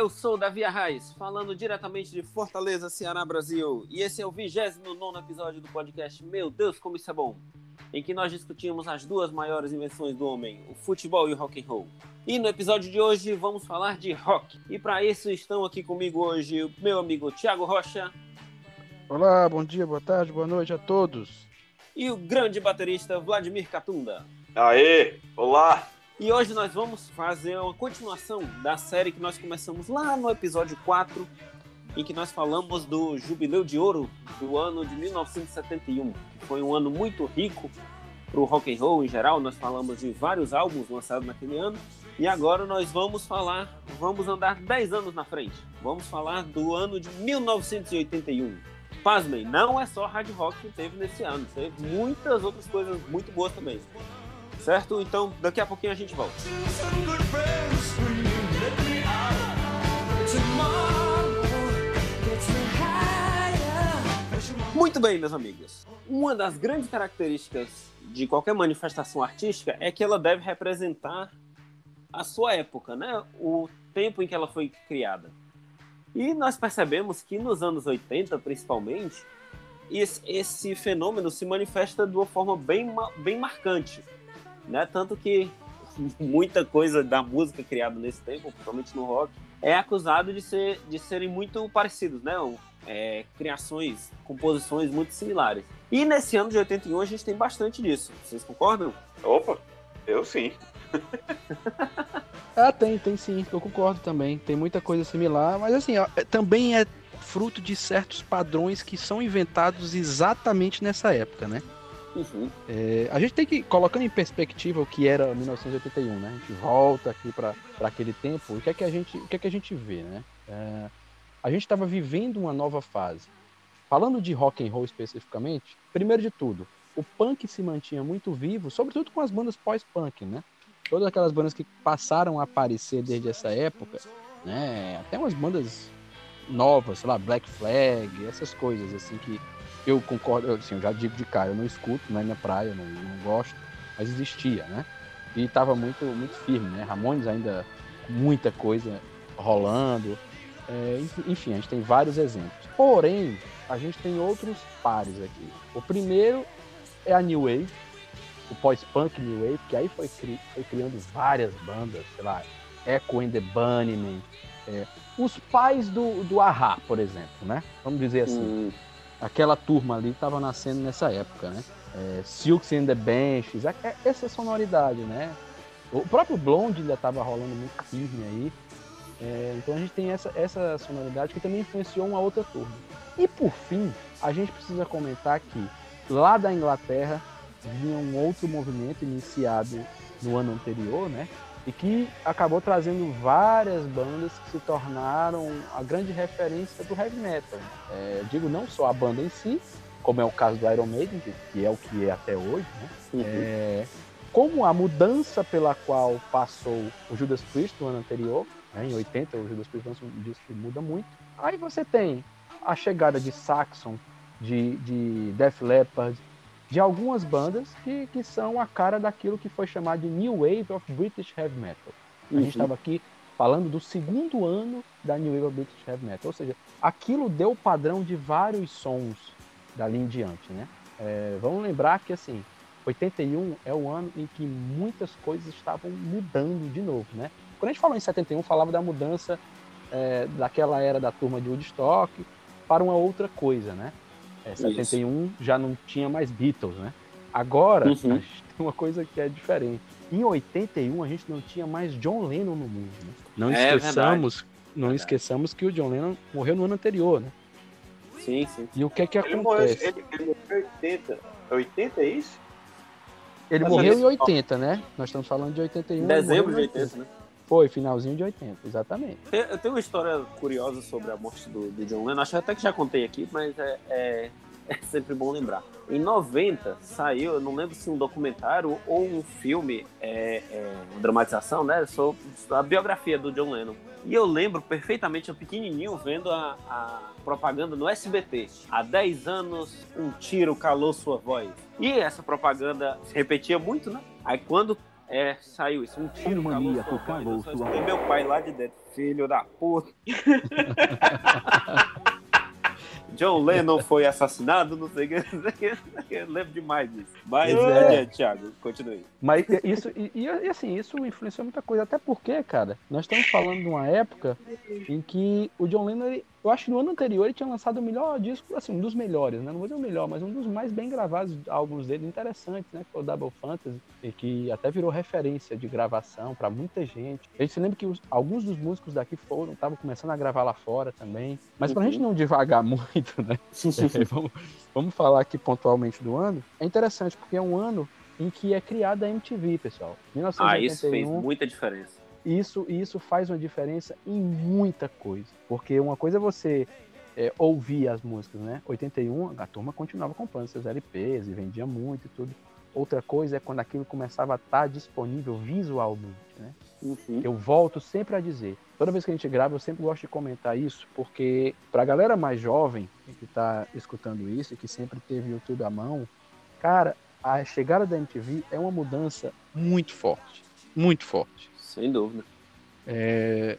Eu sou Davi Arraes, falando diretamente de Fortaleza, Ceará, Brasil, e esse é o 29 episódio do podcast Meu Deus, como isso é bom, em que nós discutimos as duas maiores invenções do homem, o futebol e o rock and roll. E no episódio de hoje vamos falar de rock, e para isso estão aqui comigo hoje o meu amigo Thiago Rocha. Olá, bom dia, boa tarde, boa noite a todos. E o grande baterista Vladimir Catunda. Aê, olá! E hoje nós vamos fazer uma continuação da série que nós começamos lá no episódio 4, em que nós falamos do Jubileu de Ouro do ano de 1971, que foi um ano muito rico para o rock and roll em geral. Nós falamos de vários álbuns lançados naquele ano. E agora nós vamos falar, vamos andar 10 anos na frente. Vamos falar do ano de 1981. Pasmem, não é só hard rock que teve nesse ano, teve muitas outras coisas muito boas também. Certo? Então, daqui a pouquinho a gente volta. Muito bem, meus amigos. Uma das grandes características de qualquer manifestação artística é que ela deve representar a sua época, né? O tempo em que ela foi criada. E nós percebemos que nos anos 80, principalmente, esse, fenômeno se manifesta de uma forma bem, bem marcante né? Tanto que muita coisa da música criada nesse tempo, principalmente no rock, é acusado de, ser, de serem muito parecidos, né? É, criações, composições muito similares. E nesse ano de 81 a gente tem bastante disso. Vocês concordam? Opa, eu sim. ah, tem, tem sim. Eu concordo também. Tem muita coisa similar, mas assim, ó, é, também é fruto de certos padrões que são inventados exatamente nessa época, né? Uhum. É, a gente tem que, colocando em perspectiva o que era 1981, né? A gente volta aqui para aquele tempo, o que é que a gente, o que é que a gente vê, né? É, a gente estava vivendo uma nova fase. Falando de rock and roll especificamente, primeiro de tudo, o punk se mantinha muito vivo, sobretudo com as bandas pós-punk, né? Todas aquelas bandas que passaram a aparecer desde essa época, né? Até umas bandas novas, sei lá, Black Flag, essas coisas assim que eu concordo, assim, eu já digo de cara, eu não escuto, não é minha praia, não, não gosto, mas existia, né? E estava muito, muito firme, né? Ramones ainda muita coisa rolando, é, enfim, a gente tem vários exemplos. Porém, a gente tem outros pares aqui. O primeiro é a New Wave, o pós-punk New Wave, que aí foi, cri foi criando várias bandas, sei lá, Echo and the Bunnymen, é, os pais do, do Ahá, por exemplo, né? Vamos dizer assim. Hum aquela turma ali estava nascendo nessa época, né? É, Silks and the Benches, é, essa sonoridade, né? O próprio Blonde ainda estava rolando muito firme aí. É, então a gente tem essa, essa sonoridade que também influenciou uma outra turma. E por fim, a gente precisa comentar que lá da Inglaterra vinha um outro movimento iniciado no ano anterior, né? E que acabou trazendo várias bandas que se tornaram a grande referência do heavy metal. É, digo não só a banda em si, como é o caso do Iron Maiden, que, é o que é até hoje, né? Uhum. É, como a mudança pela qual passou o Judas Priest no ano anterior, né? em 80 o Judas Priest lança um disco que muda muito. Aí você tem a chegada de Saxon, de, de Def Leppard, de algumas bandas que, que são a cara daquilo que foi chamado de New Wave of British Heavy Metal. A uhum. gente estava aqui falando do segundo ano da New Wave of British Heavy Metal, ou seja, aquilo deu o padrão de vários sons dali em diante, né? É, vamos lembrar que assim, 81 é o ano em que muitas coisas estavam mudando de novo, né? Quando a gente falou em 71, falava da mudança é, daquela era da turma de Woodstock para uma outra coisa, né? É, 71 Isso. já não tinha mais Beatles, né? Agora, uhum. a gente tem uma coisa que é diferente. Em 81, a gente não tinha mais John Lennon no mundo. Né? Não é, esqueçamos, não verdade. esqueçamos que o John Lennon morreu no ano anterior, né? Sim, sim. E o que é que ele acontece? Morreu, ele, ele morreu em 80. 80 é isso? Ele Mas morreu em 80, né? Nós estamos falando de 81. Dezembro de 80, 80, né? Foi, finalzinho de 80, exatamente. Eu tenho uma história curiosa sobre a morte do, do John Lennon, acho até que já contei aqui, mas é, é, é, sempre bom lembrar. Em 90 saiu, eu não lembro se um documentário ou um filme, é, é, uma dramatização, né, sobre a biografia do John Lennon. E eu lembro perfeitamente, eu pequenininho, vendo a, a propaganda no SBT. Há 10 anos, um tiro calou sua voz. E essa propaganda se repetia muito, né? Aí quando É, saiu isso. Um tiro maníaco cagou sua E meu pai lá de dentro, filho da puta. John Lennon foi assassinado, não sei o que, eu lembro demais disso. Mas é, Thiago, continue. Mas isso, e, e, assim, isso influenciou muita coisa, até porque, cara, nós estamos falando de uma época em que o John Lennon, ele, eu acho que no ano anterior ele tinha lançado o melhor disco, assim, um dos melhores, né? Não vou dizer o melhor, mas um dos mais bem gravados álbuns dele, interessantes, né? Que foi o Double Fantasy, e que até virou referência de gravação para muita gente. A gente se lembra que os, alguns dos músicos daqui foram, estavam começando a gravar lá fora também. Mas pra uhum. gente não devagar muito, né? é, vamos, vamos falar aqui pontualmente do ano. É interessante, porque é um ano em que é criada a MTV, pessoal. 1981, ah, isso fez muita diferença. Isso, isso faz uma diferença em muita coisa. Porque uma coisa é você é, ouvir as músicas, né? 81, a turma continuava comprando seus LPs e vendia muito e tudo. Outra coisa é quando aquilo começava a estar disponível visualmente, né? Uhum. Eu volto sempre a dizer, toda vez que a gente grava, eu sempre gosto de comentar isso, porque para a galera mais jovem que está escutando isso e que sempre teve YouTube à mão, cara, a chegada da MTV é uma mudança muito forte, muito forte. Sem dúvida. É,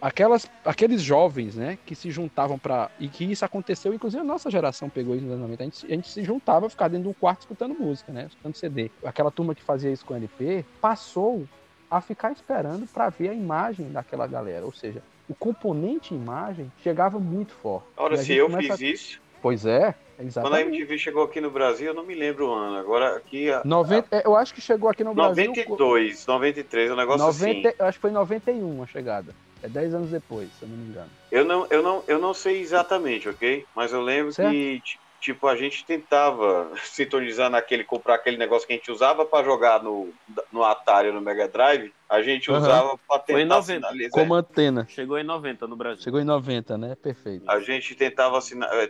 aquelas, aqueles jovens, né, que se juntavam para e que isso aconteceu, inclusive a nossa geração pegou isso nos anos 90, a gente, a gente se juntava, ficar dentro de um quarto escutando música, né, escutando CD. Aquela turma que fazia isso com LP passou a ficar esperando para ver a imagem daquela galera, ou seja, o componente imagem chegava muito forte. Ora, se eu fiz a... isso. Pois é, Exatamente. Quando a MTV chegou aqui no Brasil, eu não me lembro o ano. Agora aqui. A, 90, a... Eu acho que chegou aqui no 92, Brasil. 92, 93, um negócio 90, assim. Eu acho que foi em 91 a chegada. É 10 anos depois, se eu não me engano. Eu não, eu não, eu não sei exatamente, ok? Mas eu lembro certo? que tipo, a gente tentava sintonizar naquele, comprar aquele negócio que a gente usava para jogar no, no Atari no Mega Drive, a gente uhum. usava para tentar Foi em 90, sinalizar. Como antena. Chegou em 90 no Brasil. Chegou em 90, né? Perfeito. A gente tentava,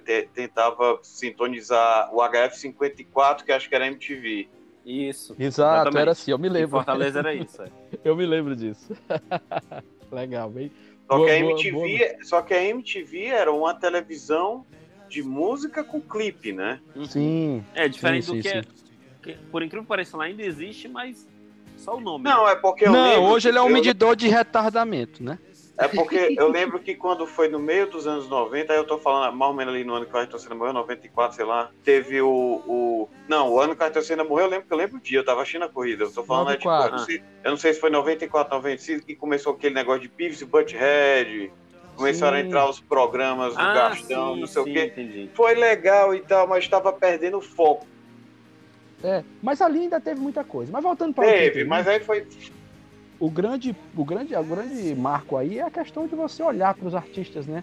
eh, tentava sintonizar o HF54, que acho que era MTV. Isso. Exato, exatamente. era assim, eu me lembro. Em Fortaleza era isso. É. eu me lembro disso. Legal, bem. Só, boa, que a MTV, boa, boa. só que a MTV era uma televisão de música com clipe, né? Uhum. Sim. É diferente sim, do que, é, que, por incrível que pareça, lá ainda existe, mas só o nome. Não, é porque Não, hoje ele é um medidor de retardamento, né? É porque eu lembro que quando foi no meio dos anos 90, aí eu tô falando mais ou menos ali no ano que o Ayrton Senna morreu, 94, sei lá, teve o. o... Não, o ano que o Ayrton Senna morreu, eu lembro que eu lembro o dia, eu tava assistindo a corrida. Eu tô falando, né, tipo, eu, não sei, eu não sei se foi 94, 95 que começou aquele negócio de Beavis e Butthead, começaram sim. a entrar os programas do ah, Gastão, sim, não sei sim, o quê. Entendi. Foi legal e tal, mas estava perdendo o foco. É, mas ali ainda teve muita coisa. Mas voltando para Teve, mas aí foi. O grande, o grande, o grande marco aí é a questão de você olhar para os artistas, né?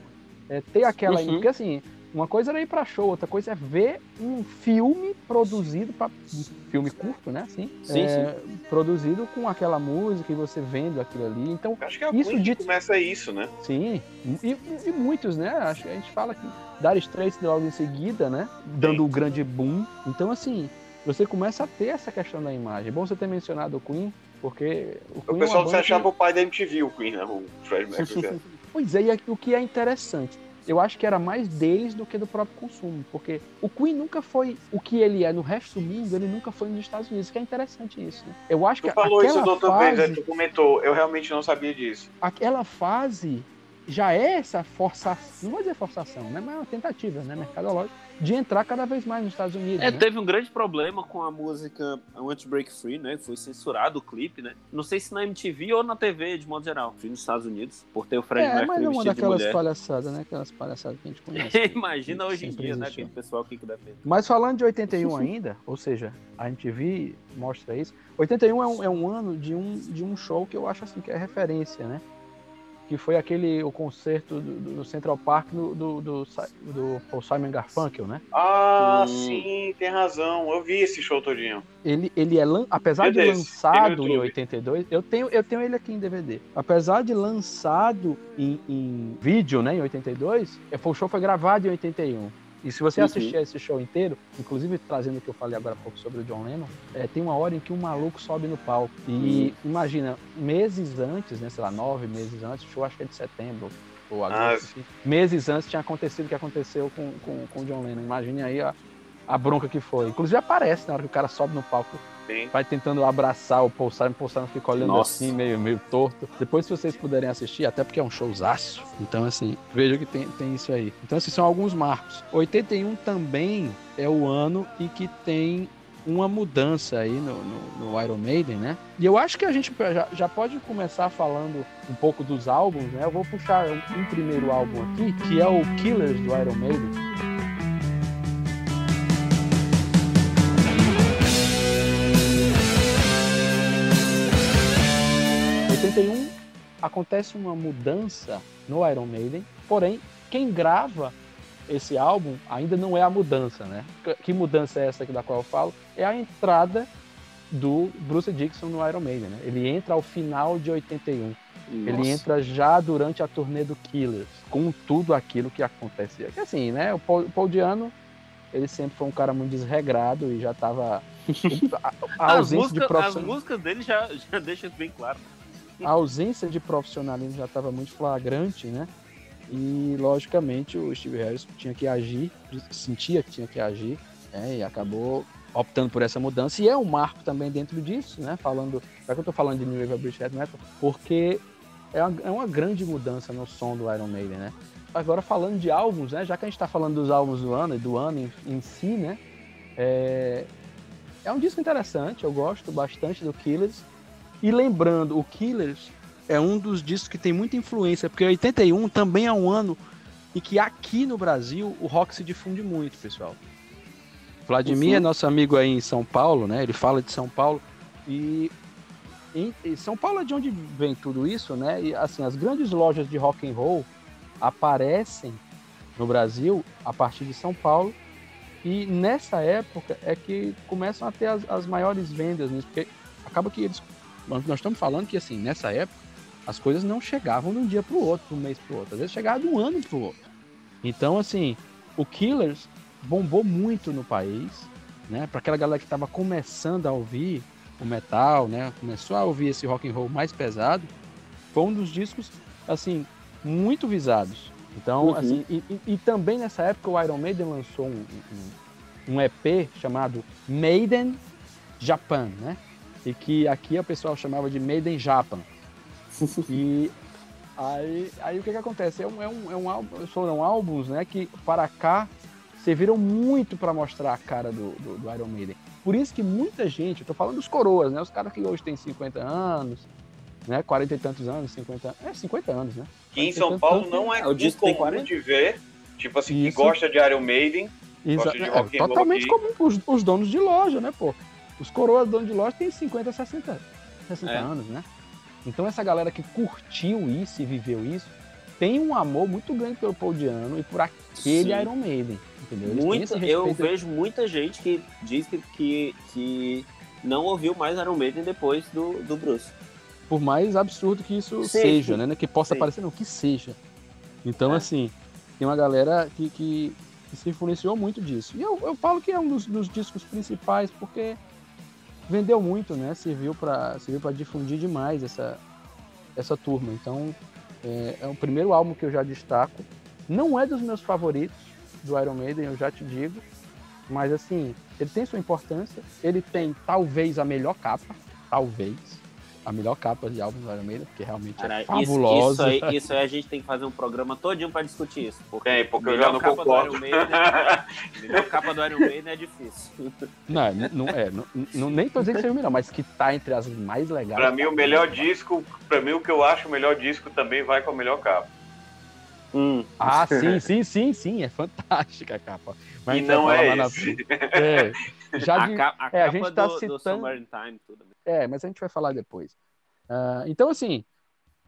É, ter aquela. Uhum. Porque assim, uma coisa era ir para show, outra coisa é ver um filme produzido para um filme curto, né? Assim, sim, é, sim. Produzido com aquela música e você vendo aquilo ali. Então, acho que é isso de... começa isso, né? Sim, e, e, muitos, né? Acho que a gente fala que Dar Straits logo em seguida, né? Dando o um grande boom. Então, assim, você começa a ter essa questão da imagem. É bom você ter mencionado o Queen, porque o, Queen o pessoal é achava que... o pai da MTV, o Queen, né? O Fred Mercury. pois é, e o que é interessante eu acho que era mais deles do que do próprio consumo, porque o Queen nunca foi o que ele é no resto do mundo, ele nunca foi nos Estados Unidos, que é interessante isso. Né? Eu acho tu que falou isso da outra fase, vez, tu comentou, eu realmente não sabia disso. Aquela fase já é essa forçação, não vou dizer forçação, né, mas é uma tentativa, né, mercadológica de entrar cada vez mais nos Estados Unidos. É, né? teve um grande problema com a música Want to Break Free, né? Foi censurado o clipe, né? Não sei se na MTV ou na TV, de modo geral, fui nos Estados Unidos, por ter o Fred é, Mercury mas é uma daquelas palhaçadas, né? Aquelas palhaçadas que a gente conhece. Imagina hoje em dia, né? Aquele pessoal que defende. Mas falando de 81 ainda, ou seja, a MTV mostra isso. 81 é um, é um ano de um, de um show que eu acho assim que é referência, né? Que foi aquele o concerto do, do Central Park do, do, do, do Simon Garfunkel, né? Ah, sim, tem razão. Eu vi esse show todinho. Ele, ele é apesar de lançado em 82, eu tenho, eu tenho ele aqui em DVD. Apesar de lançado em, em vídeo, né, em 82, é, o show foi gravado em 81. E se você uhum. assistir esse show inteiro, inclusive trazendo o que eu falei agora há pouco sobre o John Lennon, é, tem uma hora em que um maluco sobe no palco. E uhum. imagina, meses antes, né, sei lá, nove meses antes, o show acho que é de setembro ou agosto, ah, meses antes tinha acontecido o que aconteceu com, com, com o John Lennon. Imagine aí a, a bronca que foi. Inclusive aparece na hora que o cara sobe no palco. Sim. Vai tentando abraçar o Paul Simon, o Paul Simon fica olhando Nossa. assim, meio, meio torto. Depois, se vocês puderem assistir, até porque é um showzaço. Então, assim, veja que tem, tem isso aí. Então, esses são alguns marcos. 81 também é o ano em que tem uma mudança aí no, no, no, Iron Maiden, né? E eu acho que a gente já, já, pode começar falando um pouco dos álbuns, né? Eu vou puxar um, um primeiro álbum aqui, que é o Killers do Iron Maiden. Em 81 acontece uma mudança no Iron Maiden, porém quem grava esse álbum ainda não é a mudança, né? Que mudança é essa da qual eu falo? É a entrada do Bruce Dixon no Iron Maiden, né? Ele entra ao final de 81. Nossa. Ele entra já durante a turnê do Killers, com tudo aquilo que acontecia. Que assim, né? O Paul, Paul Diano, ele sempre foi um cara muito desregrado e já tava. A, a ausência música, de profissionalismo. As músicas dele já, já deixam bem claro. A ausência de profissionalismo já estava muito flagrante, né? E, logicamente, o Steve Harris tinha que agir, sentia que tinha que agir, né, e acabou optando por essa mudança. E é um marco também dentro disso, né? Falando, já que eu estou falando de New Wave British Heavy Metal, porque é uma, é uma, grande mudança no som do Iron Maiden, né? Agora, falando de álbuns, né? Já que a gente está falando dos álbuns do ano e do ano em, em si, né? É, é um disco interessante, eu gosto bastante do Killers. E lembrando, o Killers é um dos discos que tem muita influência, porque 81 também é um ano em que aqui no Brasil o rock se difunde muito, pessoal. Vladimir uhum. é nosso amigo aí em São Paulo, né? Ele fala de São Paulo e em, em São Paulo é de onde vem tudo isso, né? E assim, as grandes lojas de rock and roll aparecem no Brasil a partir de São Paulo e nessa época é que começam a ter as, as maiores vendas, né? porque acaba que eles nós estamos falando que assim nessa época as coisas não chegavam de um dia para o outro, de um mês para o outro. Às vezes chegava de um ano para o outro. Então, assim, o Killers bombou muito no país, né? Para aquela galera que estava começando a ouvir o metal, né? Começou a ouvir esse rock and roll mais pesado. Foi um dos discos, assim, muito visados. Então, uhum. assim, e, e, e, também nessa época o Iron Maiden lançou um, um, um EP chamado Maiden Japan, né? E que aqui o pessoal chamava de Maiden Japan e aí, aí o que que acontece? É um, é um, é um álbum, foram álbuns, né, que para cá serviram muito para mostrar a cara do, do, do, Iron Maiden. Por isso que muita gente, eu tô falando dos coroas, né, os caras que hoje têm 50 anos, né, 40 e tantos anos, 50, é 50 anos, né? Que em São Paulo não é, é o disco comum 40? de ver, tipo assim, isso. que gosta de Iron Maiden, Exa de é, totalmente comum os, os donos de loja, né, pô? Os coroas donos de loja têm 50, 60, 60 é. anos, né? Então essa galera que curtiu isso e viveu isso tem um amor muito grande pelo Paul Diano e por aquele Sim. Iron Maiden, entendeu? Muito, eu vejo muita gente que diz que, que, que, não ouviu mais Iron Maiden depois do, do Bruce. Por mais absurdo que isso Sim. seja, né? Que possa Sim. parecer, não, que seja. Então, é. assim, tem uma galera que, que, que, se influenciou muito disso. E eu, eu falo que é um dos, dos discos principais, porque vendeu muito, né? Serviu para serviu difundir demais essa essa turma. Então é, é, o primeiro álbum que eu já destaco. Não é dos meus favoritos do Iron Maiden, eu já te digo, mas assim ele tem sua importância. Ele tem talvez a melhor capa, talvez a melhor capa de álbum do Iron Maiden, porque realmente é Cara, é fabulosa. Isso, isso, aí, isso aí a gente tem que fazer um programa todinho para discutir isso. Porque, é, porque eu já não concordo. Do Maiden, a melhor capa do Iron Maiden é difícil. Não, não é. Não, não, nem tô dizendo que seja o melhor, mas que tá entre as mais legais. Para mim, o melhor disco, para mim, o que eu acho o melhor disco também vai com a melhor capa. Hum. Ah, sim, sim, sim, sim. É fantástica a capa. Mas e não é esse. Na... É, já de... a, a é, a gente tá do, citando... do Time, tudo. É, mas a gente vai falar depois. Uh, então, assim,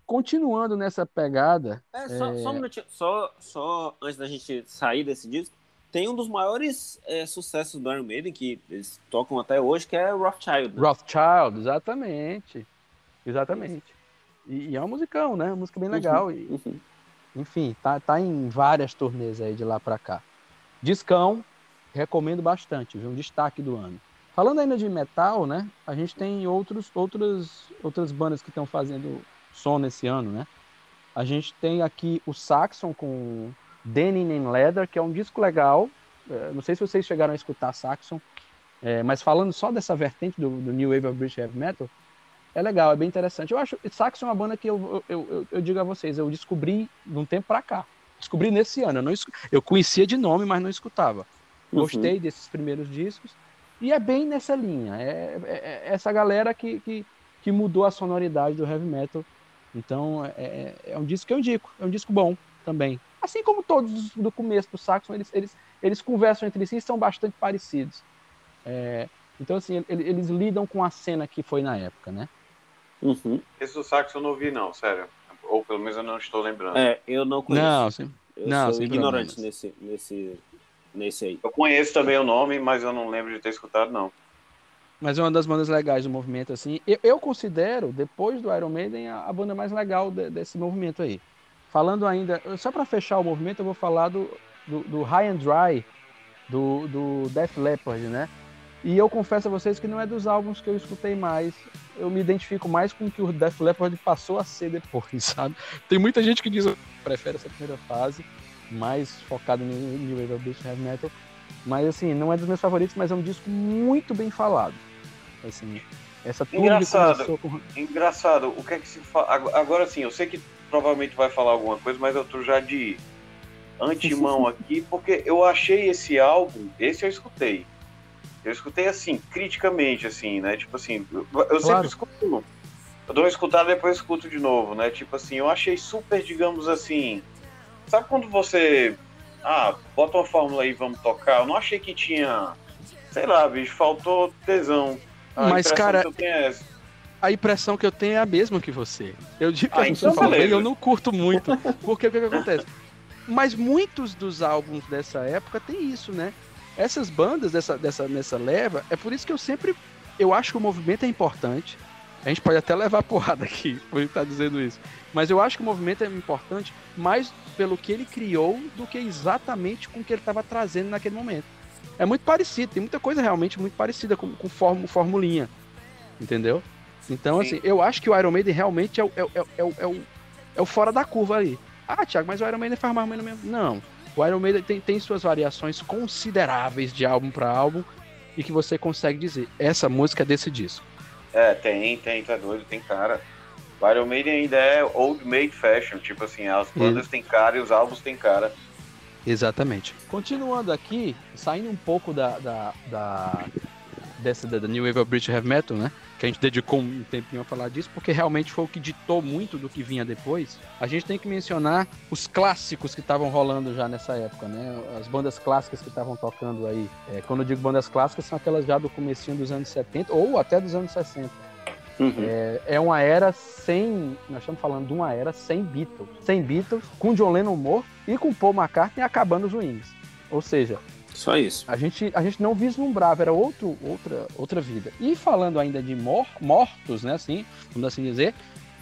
continuando nessa pegada. É, só, é... só um minutinho, só, só antes da gente sair desse disco, tem um dos maiores é, sucessos do Iron Maiden, que eles tocam até hoje, que é Rothschild. Né? Rothschild, exatamente. Exatamente. E, e, é um musicão, né? Uma música bem legal. Uhum, e, uhum. Enfim, tá, tá em várias turnês aí de lá pra cá. Discão, recomendo bastante, viu? Um destaque do ano. Falando ainda de metal, né? A gente tem outros, outras, outras bandas que estão fazendo som nesse ano, né? A gente tem aqui o Saxon com Denim and Leather, que é um disco legal, É, não sei se vocês chegaram a escutar Saxon, é, mas falando só dessa vertente do, do New Wave of British Heavy Metal, é legal, é bem interessante. Eu acho Saxon é uma banda que eu, eu, eu, eu digo a vocês, eu descobri de um tempo para cá. Descobri nesse ano. Eu, não, eu conhecia de nome, mas não escutava. Uhum. Gostei uhum. desses primeiros discos. E é bem nessa linha. É, é, é, essa galera que, que, que, mudou a sonoridade do heavy metal. Então é, é, é um disco que eu indico. É um disco bom também. Assim como todos do começo do Saxon, eles, eles, eles conversam entre si e são bastante parecidos. É, então, assim, eles, eles, lidam com a cena que foi na época, né? Uhum. Esse do Saxon eu não vi, não, sério. Ou pelo menos eu não estou lembrando. É, eu não conheço. Não, sim. Eu não, sou ignorante nesse, nesse, nesse aí. Eu conheço também o nome, mas eu não lembro de ter escutado, não. Mas é uma das bandas legais do movimento, assim. Eu, eu considero, depois do Iron Maiden, a, a banda mais legal de, desse movimento aí. Falando ainda, só para fechar o movimento, eu vou falar do, do, do High and Dry, do, do Def Leppard, né? E eu confesso a vocês que não é dos álbuns que eu escutei mais. Eu me identifico mais com o que o Def Leppard passou a ser depois, sabe? Tem muita gente que diz que prefere essa primeira fase, mais focado no New Wave of British Heavy Metal. Mas assim, não é dos meus favoritos, mas é um disco muito bem falado. Assim, essa engraçado, com... engraçado. O que é que se fala? Agora sim, eu sei que provavelmente vai falar alguma coisa, mas eu tô já de antemão aqui, porque eu achei esse álbum, esse eu escutei. Eu escutei assim, criticamente, assim, né? Tipo assim, eu, eu claro. sempre escuto. Eu dou uma escutada e depois escuto de novo, né? Tipo assim, eu achei super, digamos assim. Sabe quando você. Ah, bota uma fórmula aí, vamos tocar. Eu não achei que tinha. Sei lá, bicho, faltou tesão. A Mas, cara. É a impressão que eu tenho é a mesma que você. Eu digo ah, então eu não curto muito. Porque o que, que acontece? Mas muitos dos álbuns dessa época tem isso, né? Essas bandas dessa, dessa, nessa leva, é por isso que eu sempre. Eu acho que o movimento é importante. A gente pode até levar porrada aqui por estar dizendo isso. Mas eu acho que o movimento é importante mais pelo que ele criou do que exatamente com o que ele estava trazendo naquele momento. É muito parecido, tem muita coisa realmente muito parecida com, com form, formulinha. Entendeu? Então, Sim. assim, eu acho que o Iron Maiden realmente é o, é, é, é, o, é, o, é o fora da curva ali. Ah, Thiago, mas o Iron Maiden faz mais ou menos mesmo. Não. O Iron Maiden tem, tem suas variações consideráveis de álbum para álbum e que você consegue dizer, essa música é desse disco. É, tem, tem, tá doido, tem cara. O Iron Maiden ainda é old made fashion, tipo assim, as bandas têm cara e os álbuns têm cara. Exatamente. Continuando aqui, saindo um pouco da, da, da dessa da, New Wave of British Heavy Metal, né? Que a gente dedicou um tempinho a falar disso, porque realmente foi o que ditou muito do que vinha depois. A gente tem que mencionar os clássicos que estavam rolando já nessa época, né? As bandas clássicas que estavam tocando aí. É, quando eu digo bandas clássicas, são aquelas já do comecinho dos anos 70 ou até dos anos 60. Uhum. É, é, uma era sem. Nós estamos falando de uma era sem Beatles. Sem Beatles, com John Lennon morto e com Paul McCartney acabando os Wings. Ou seja, só isso. A gente, a gente não vislumbrava, era outro, outra, outra vida. E falando ainda de mor mortos, né, assim, vamos assim dizer,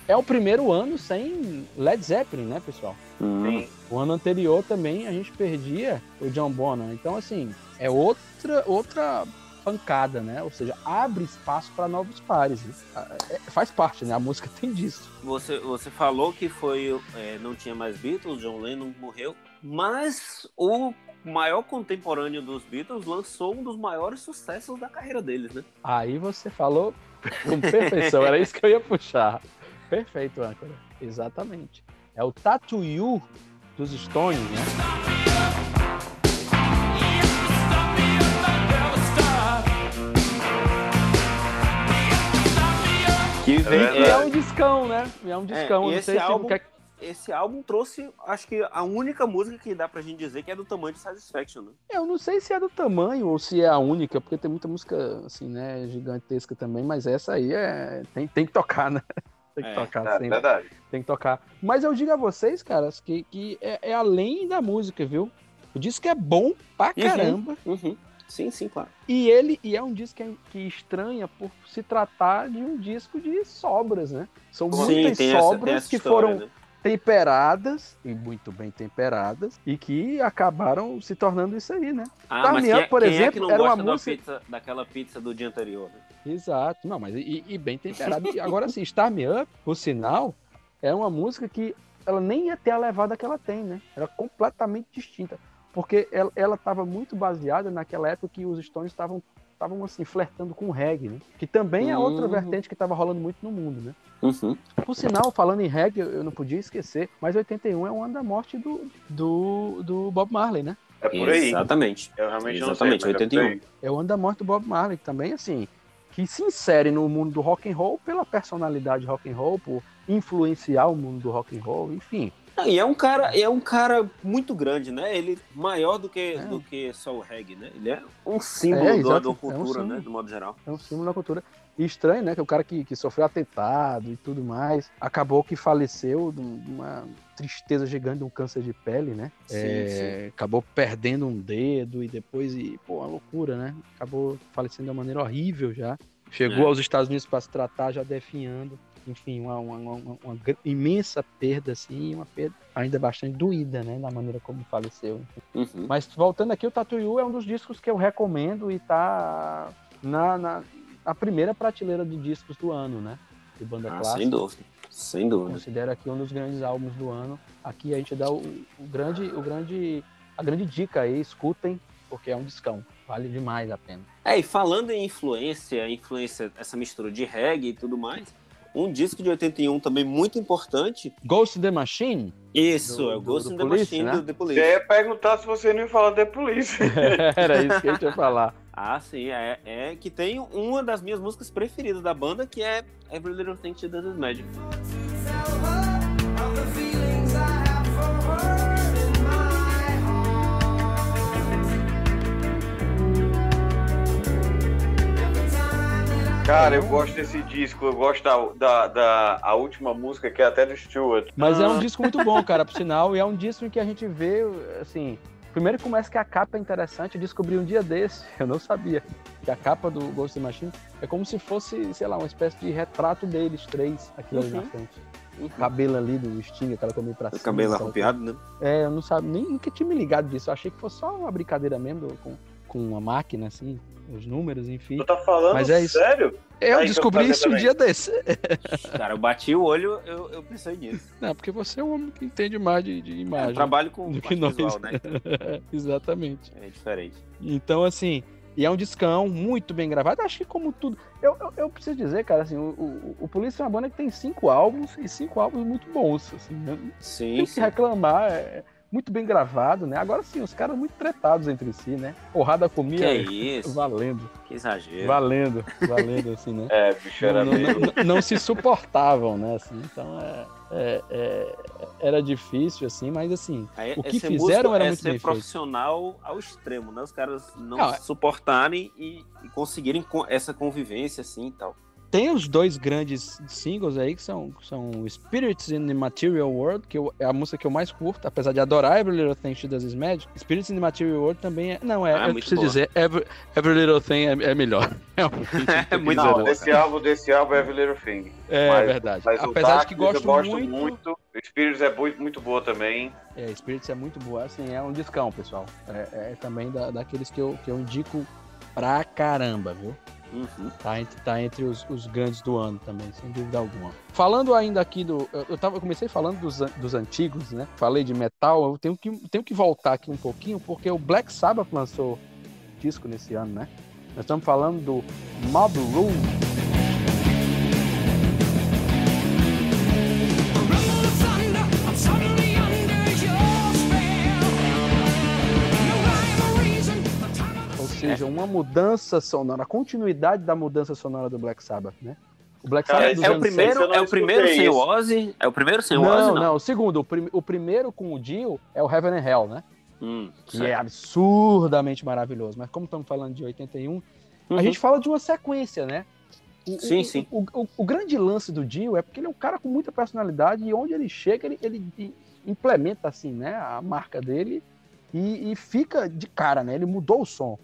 é o primeiro ano sem Led Zeppelin, né, pessoal? Hum. O ano anterior também a gente perdia o John Bonham. Então, assim, é outra, outra pancada, né? Ou seja, abre espaço para novos pares. Né? É, faz parte, né? A música tem disso. Você, você falou que foi é, não tinha mais Beatles, John Lennon morreu, mas o maior contemporâneo dos Beatles lançou um dos maiores sucessos da carreira deles, né? Aí você falou com perfeição, era isso que eu ia puxar. Perfeito, âncora. Exatamente. É o Tattoo You dos Stones, né? Que vem, é, é um discão, né? É um discão. É, esse álbum, se esse álbum trouxe, acho que a única música que dá pra gente dizer que é do tamanho de Satisfaction, né? Eu não sei se é do tamanho ou se é a única, porque tem muita música, assim, né, gigantesca também, mas essa aí é. Tem, tem que tocar, né? Tem que é, tocar, é, sempre. verdade. Tem que tocar. Mas eu digo a vocês, caras, que, que é, é além da música, viu? O disco é bom pra uhum, caramba. Uhum, uhum. Sim, sim, claro. E ele e é um disco que, é, que estranha por se tratar de um disco de sobras, né? São muitas sim, sobras essa, essa que história, foram né? Temperadas, e muito bem temperadas, e que acabaram se tornando isso aí, né? Ah, Tarmian, quem, por quem exemplo, é que não era uma música... Pizza, daquela pizza do dia anterior, né? Exato, não, mas e, e bem temperada. Agora sim, Star Me Up, por sinal, é uma música que ela nem ia ter a levada que ela tem, né? Era completamente distinta. porque ela estava muito baseada naquela época que os Stones estavam estavam assim flertando com o reggae, né? Que também é outra uhum. vertente que estava rolando muito no mundo, né? Uhum. Por sinal, falando em reggae, eu não podia esquecer, mas 81 é o ano da morte do, do, do Bob Marley, né? É por aí. Exatamente. Eu realmente Exatamente, não sei, 81. É, o ano da morte do Bob Marley também, assim, que se insere no mundo do rock and roll pela personalidade rock and roll, por influenciar o mundo do rock and roll, enfim. E é um cara, é um cara muito grande, né? Ele maior do que, é. do que só o reggae, né? Ele é um símbolo é, da, da, cultura, é um né? Do modo geral. É um símbolo da cultura. E estranho, né? Que o cara que, que sofreu atentado e tudo mais, acabou que faleceu de uma tristeza gigante de um câncer de pele, né? Sim, é, sim. Acabou perdendo um dedo e depois, e, pô, uma loucura, né? Acabou falecendo de uma maneira horrível já. Chegou é. aos Estados Unidos para se tratar já definhando enfim, uma, uma, uma, uma, imensa perda, assim, uma perda ainda bastante doída, né, da maneira como faleceu. Uhum. Mas voltando aqui, o Tatuyu é um dos discos que eu recomendo e tá na, na a primeira prateleira de discos do ano, né, de banda ah, clássica. Sem dúvida, sem dúvida. Considero aqui um dos grandes álbuns do ano. Aqui a gente dá o, o grande, o grande, a grande dica aí, escutem, porque é um discão. Vale demais a pena. É, e falando em influência, influência, essa mistura de reggae e tudo mais, um disco de 81 também muito importante. Ghost in the Machine? Isso, do, é o Ghost do, in the Police, Machine né? do The Police. Você ia perguntar se você não ia falar The Police. Era isso que a gente ia falar. Ah, sim, é, é que tem uma das minhas músicas preferidas da banda, que é Every Little Thing She Does Is Magic. Cara, eu gosto desse disco, eu gosto da, da, da a última música, que é até do Stewart. Mas ah. é um disco muito bom, cara, por sinal, e é um disco em que a gente vê, assim, primeiro começa que a capa é interessante, eu descobri um dia desse, eu não sabia, que a capa do Ghost Machine é como se fosse, sei lá, uma espécie de retrato deles três aqui uhum. ali na frente. Uhum. Cabelo ali do Sting, aquela coisa pra cima. Cabelo arrupiado, né? É, eu não sabia, nem nunca tinha me ligado disso, eu achei que fosse só uma brincadeira mesmo com, com uma máquina, assim, os números, enfim. Tu tá falando Mas é isso. sério? Eu Aí descobri isso um dia desse. Cara, eu bati o olho, eu, eu pensei nisso. Não, porque você é um homem que entende mais de, de imagem. Eu trabalho com do que nós. Visual, né? Exatamente. É diferente. Então, assim, e é um discão muito bem gravado. Acho que como tudo. Eu, eu, eu preciso dizer, cara, assim, o, o, o Polícia é uma banda que tem cinco álbuns e cinco álbuns muito bons. Assim, né? Sim. Tem que reclamar. É muito bem gravado, né? Agora sim, os caras muito tretados entre si, né? Porrada comia. Que isso? Valendo. Que exagero. Valendo, valendo, assim, né? É, bicho, era não, não, não, não, se suportavam, né? Assim, então é, é, é, era difícil, assim, mas assim, Aí, o que fizeram era é muito ser profissional feito. ao extremo, né? Os caras não, se suportarem e, e conseguirem essa convivência, assim e tal. Tem os dois grandes singles aí, que são, são Spirits in the Material World, que eu, é a música que eu mais curto, apesar de adorar Every Little Thing She Does Is Magic. Spirits in the Material World também é. Não, é, ah, eu preciso boa. dizer, Every, Every Little Thing é, é melhor. É, muito Não, desse álbum, desse álbum é Every Little Thing. É, mas, verdade. Mas apesar de que gosto, eu gosto muito... muito. Spirits é muito, muito boa também. É, Spirits é muito boa, assim, é um discão, pessoal. É, é também da, daqueles que eu, que eu indico pra caramba, viu? Uhum. Tá entre, tá entre os, os, grandes do ano também, sem dúvida alguma. Falando ainda aqui do. Eu, tava, eu comecei falando dos, dos antigos, né? Falei de metal, eu tenho que, tenho que voltar aqui um pouquinho, porque o Black Sabbath lançou disco nesse ano, né? Nós estamos falando do Mob Rule. Seja, uma mudança sonora, a continuidade da mudança sonora do Black Sabbath, né? O Black Sabbath é, é, o primeiro, é o primeiro sem o Ozzy? É o primeiro sem o Ozzy? Não, não, o segundo. O, prim, o primeiro com o Dio é o Heaven and Hell, né? Hum, que certo. é absurdamente maravilhoso. Mas como estamos falando de 81, uhum. a gente fala de uma sequência, né? O, sim, o, sim. O, o, o, grande lance do Dio é porque ele é um cara com muita personalidade e onde ele chega, ele, ele implementa assim, né, a marca dele e, e, fica de cara, né? Ele mudou o som.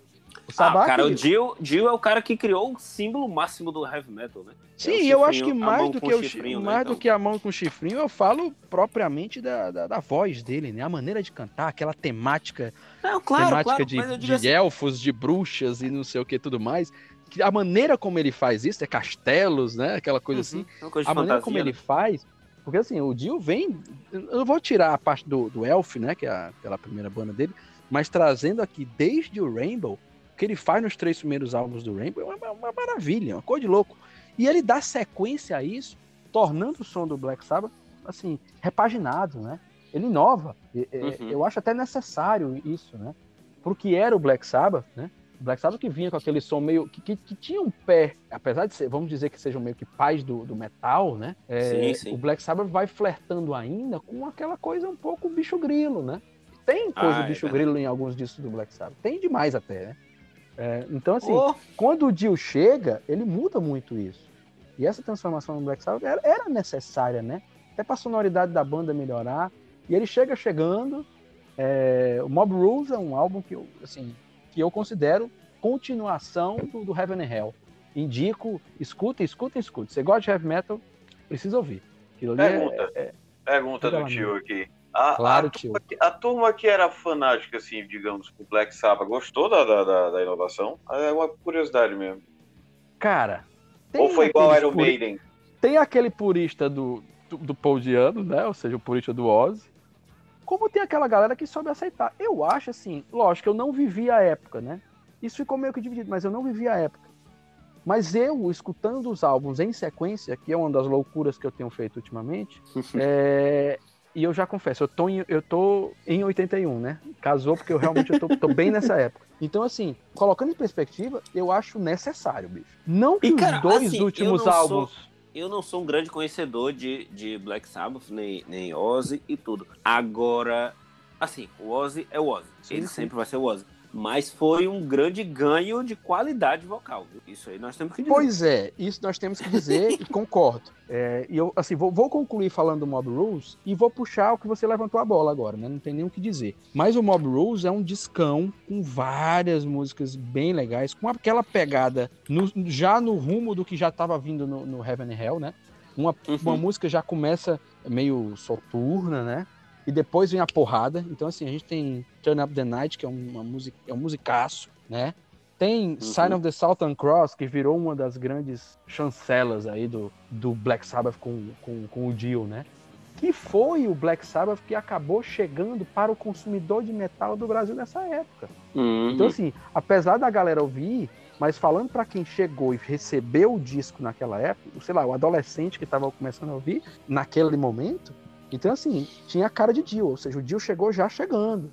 O Sabá ah, cara, o Dio, Dio é o cara que criou o símbolo máximo do heavy metal, né? Sim, é eu acho que mais do que o chifrinho, né, mais né, do que a mão com chifrinho, eu falo propriamente da, da, da, voz dele, né? A maneira de cantar, aquela temática, não, claro, temática claro, de, de assim... elfos, de bruxas e não sei o que tudo mais. A maneira como ele faz isso, é castelos, né? Aquela coisa uhum, assim. É coisa a maneira como né? ele faz Porque assim, o Dio vem. Eu não vou tirar a parte do, do Elf, né? Que é aquela primeira banda dele, mas trazendo aqui desde o Rainbow, o que ele faz nos três primeiros álbuns do Rainbow é uma, uma maravilha, uma coisa de louco. E ele dá sequência a isso, tornando o som do Black Sabbath, assim, repaginado, né? Ele inova. Uhum. Eu acho até necessário isso, né? Porque era o Black Sabbath, né? O Black Sabbath que vinha com aquele som meio. Que, que, que, tinha um pé, apesar de ser, vamos dizer que sejam meio que pais do, do metal, né? É, sim, sim. O Black Sabbath vai flertando ainda com aquela coisa um pouco bicho grilo, né? Tem coisa ah, é bicho é grilo em alguns discos do Black Sabbath. Tem demais até, né? É, então, assim, oh. quando o Dio chega, ele muda muito isso. E essa transformação no Black Sabbath era, era necessária, né? Até para a sonoridade da banda melhorar. E ele chega chegando. É, o Mob Rules é um álbum que eu, assim, que eu considero continuação do, do Heaven and Hell. Indico, escuta, escuta, escuta. Você gosta de heavy metal, precisa ouvir. É, pergunta, é, é, pergunta do tio aqui. A, claro, a, tio. Turma que, a turma que era fanática, assim, digamos, pro Black Sabbath, gostou da, da, da inovação? É uma curiosidade mesmo. Cara. Ou foi igual era o Maiden? Tem aquele purista do, do, do Paul Diano, né? Ou seja, o purista do Ozzy como tem aquela galera que soube aceitar. Eu acho assim, lógico, eu não vivi a época, né? Isso ficou meio que dividido, mas eu não vivi a época. Mas eu, escutando os álbuns em sequência, que é uma das loucuras que eu tenho feito ultimamente, é... e eu já confesso, eu tô, em, eu tô em 81, né? Casou porque eu realmente eu tô, tô bem nessa época. Então, assim, colocando em perspectiva, eu acho necessário, bicho. Não que e, cara, os dois assim, últimos álbuns. Sou eu não sou um grande conhecedor de, de Black Sabbath, nem, nem Ozzy e tudo. Agora, assim, o Ozzy é o Ozzy. Sim, Ele sim. sempre vai ser o Ozzy mas foi um grande ganho de qualidade vocal. Isso aí nós temos que dizer. Pois é, isso nós temos que dizer e concordo. É, e eu, assim, vou, vou, concluir falando do Mob Rules e vou puxar o que você levantou a bola agora, né? Não tem nem o que dizer. Mas o Mob Rules é um discão com várias músicas bem legais, com aquela pegada no, já no rumo do que já estava vindo no, no Heaven and Hell, né? Uma, uhum. uma música já começa meio soturna, né? E depois vem a porrada. Então, assim, a gente tem Turn Up the Night, que é, uma música, é um musicaço, né? Tem uhum. Sign of the Southern Cross, que virou uma das grandes chancelas aí do, do Black Sabbath com, com, com o Dio, né? Que foi o Black Sabbath que acabou chegando para o consumidor de metal do Brasil nessa época. Uhum. Então, assim, apesar da galera ouvir, mas falando para quem chegou e recebeu o disco naquela época, sei lá, o adolescente que estava começando a ouvir, naquele momento, então, assim, tinha a cara de Dio, ou seja, o Dio chegou já chegando.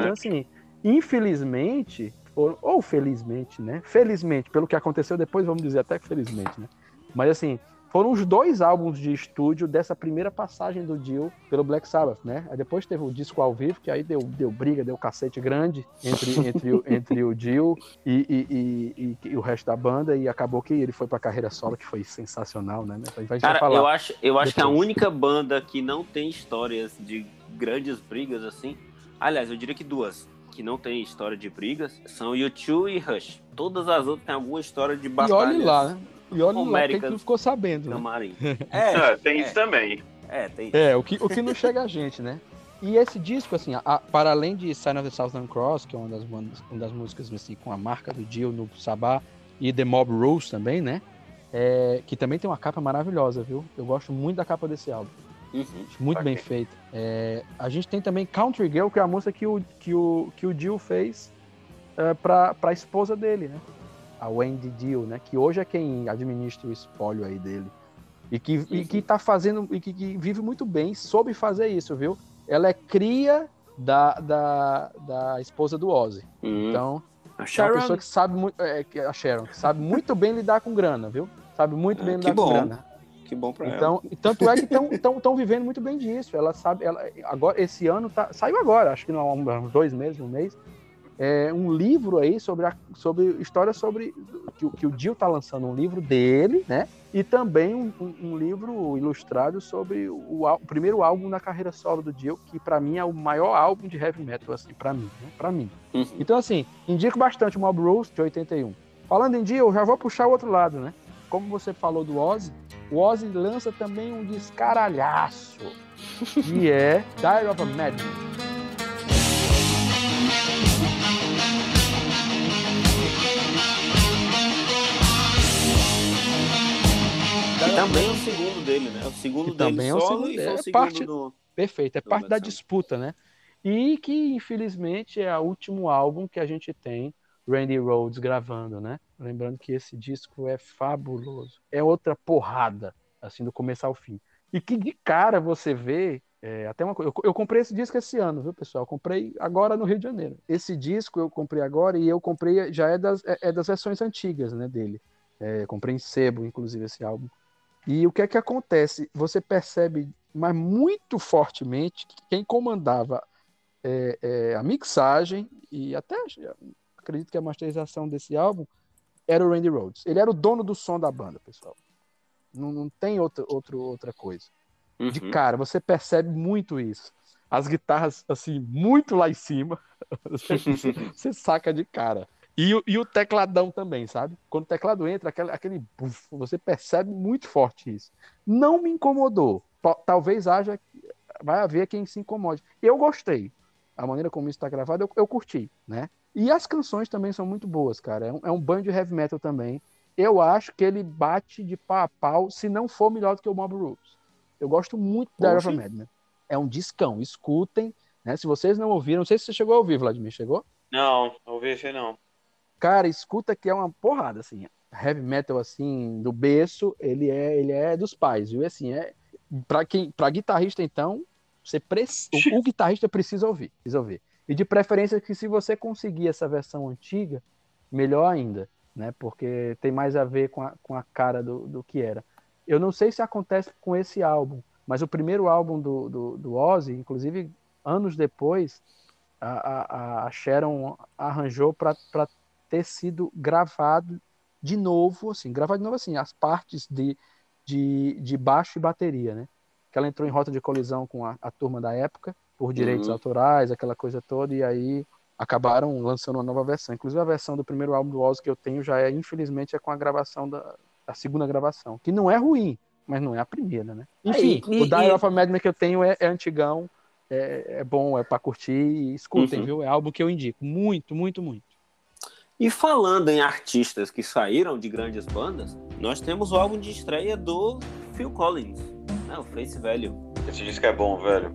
Então, assim, infelizmente, ou, ou, felizmente, né? Felizmente, pelo que aconteceu depois, vamos dizer até que felizmente, né? Mas assim, foram os dois álbuns de estúdio dessa primeira passagem do Dio pelo Black Sabbath, né? Aí depois teve o disco ao vivo, que aí deu, deu briga, deu cacete grande entre, entre, o, entre o Dio e, e, e, e, o resto da banda, e acabou que ele foi pra carreira solo, que foi sensacional, né? Então, Cara, eu acho, eu acho que a única banda que não tem histórias de grandes brigas assim, aliás, eu diria que duas, que não tem história de brigas são U2 e Rush. Todas as outras têm alguma história de batalha. E olhe lá, né? E olha lá quem que não ficou sabendo. Né? É, é, tem é, isso também. É, tem É, o que, o que não chega a gente, né? E esse disco, assim, a, para além de Sign of the Southern Cross, que é uma das, uma das músicas assim, com a marca do Dio no Sabá, e The Mob Rules também, né? É, que também tem uma capa maravilhosa, viu? Eu gosto muito da capa desse álbum. Uhum, muito okay. bem feita. É, a gente tem também Country Girl, que é a música que o, que o, que o Dio fez é, para a esposa dele, né? A Wendy Deal, né? Que hoje é quem administra o espólio aí dele. E que, e que tá fazendo, e que, que, vive muito bem, soube fazer isso, viu? Ela é cria da, da, da esposa do Ozzy. Uhum. Então, a Sharon... é uma pessoa que sabe muito. É, a Sharon, que sabe muito bem lidar com grana, viu? Sabe muito bem lidar com grana. Que bom pra então, ela. Tanto é que estão vivendo muito bem disso. Ela sabe, ela, agora, esse ano tá, saiu agora, acho que não há uns dois meses, um mês é, um livro aí sobre, a, sobre história sobre que, que o Dio está lançando um livro dele, né? E também um, um, livro ilustrado sobre o, o, primeiro álbum da carreira solo do Dio, que para mim é o maior álbum de heavy metal, assim, para mim, né? para mim. Uhum. Então assim, indico bastante o Mob Rules de 81. Falando em Dio, eu já vou puxar o outro lado, né? Como você falou do Ozzy, o Ozzy lança também um descaralhaço, que é Diary of a Madman. Também o segundo dele, né? O segundo dele também é o segundo, e é o parte, do... Perfeito, é do parte da disputa, né? E que, infelizmente, é o último álbum que a gente tem Randy Rhodes gravando, né? Lembrando que esse disco é fabuloso. É outra porrada, assim, do começo ao fim. E que de cara você vê. é, até uma coisa. Eu, eu comprei esse disco esse ano, viu, pessoal? Eu comprei agora no Rio de Janeiro. Esse disco eu comprei agora e eu comprei. Já é das, é, é das versões antigas, né, dele. É, comprei em sebo, inclusive, esse álbum. E o que é que acontece? Você percebe, mas muito fortemente, que quem comandava é, é, a mixagem e até acredito que a masterização desse álbum era o Randy Rhodes. Ele era o dono do som da banda, pessoal. Não, não tem outra, outro, outra coisa. De Uhum. cara, você percebe muito isso. As guitarras, assim, muito lá em cima. Você, você saca de cara. E, o- e o tecladão também, sabe? Quando o teclado entra, aquele, aquele buf, você percebe muito forte isso. Não me incomodou. Talvez haja, vai haver quem se incomode. Eu gostei. A maneira como isso está gravado, eu, eu curti, né? E as canções também são muito boas, cara. É um, é um band de heavy metal também. Eu acho que ele bate de pau a pau, se não for melhor do que o Mob Rules. Eu gosto muito da. Iron Madman. É um discão, escutem. Né? Se vocês não ouviram, não sei se você chegou a ouvir, Vladimir, chegou? Não, não vi esse não. Cara, escuta que é uma porrada, assim. Heavy metal, assim, do berço, ele é, ele é dos pais, viu? Assim, é... Pra, quem, pra guitarrista, então, você preci... o, o guitarrista precisa ouvir, precisa ouvir. E de preferência que se você conseguir essa versão antiga, melhor ainda, né? Porque tem mais a ver com a, com a cara do, do que era. Eu não sei se acontece com esse álbum, mas o primeiro álbum do, do, do Ozzy, inclusive anos depois, a, a, a Sharon arranjou para ter sido gravado de novo, assim, gravado de novo assim, as partes de, de, de baixo e bateria, né? Que ela entrou em rota de colisão com a, a turma da época, por direitos Uhum. autorais, aquela coisa toda, e aí acabaram lançando uma nova versão. Inclusive a versão do primeiro álbum do Ozzy que eu tenho já é, infelizmente, é com a gravação da a segunda gravação, que não é ruim, mas não é a primeira, né? Enfim, É, e- o Dial e- of a Madman que eu tenho é, é antigão, é, é bom, é pra curtir, e escutem, Uhum. viu? É álbum que eu indico, muito, muito, muito. E falando em artistas que saíram de grandes bandas, nós temos o álbum de estreia do Phil Collins, né, o Face Velho. Esse disco é bom, velho.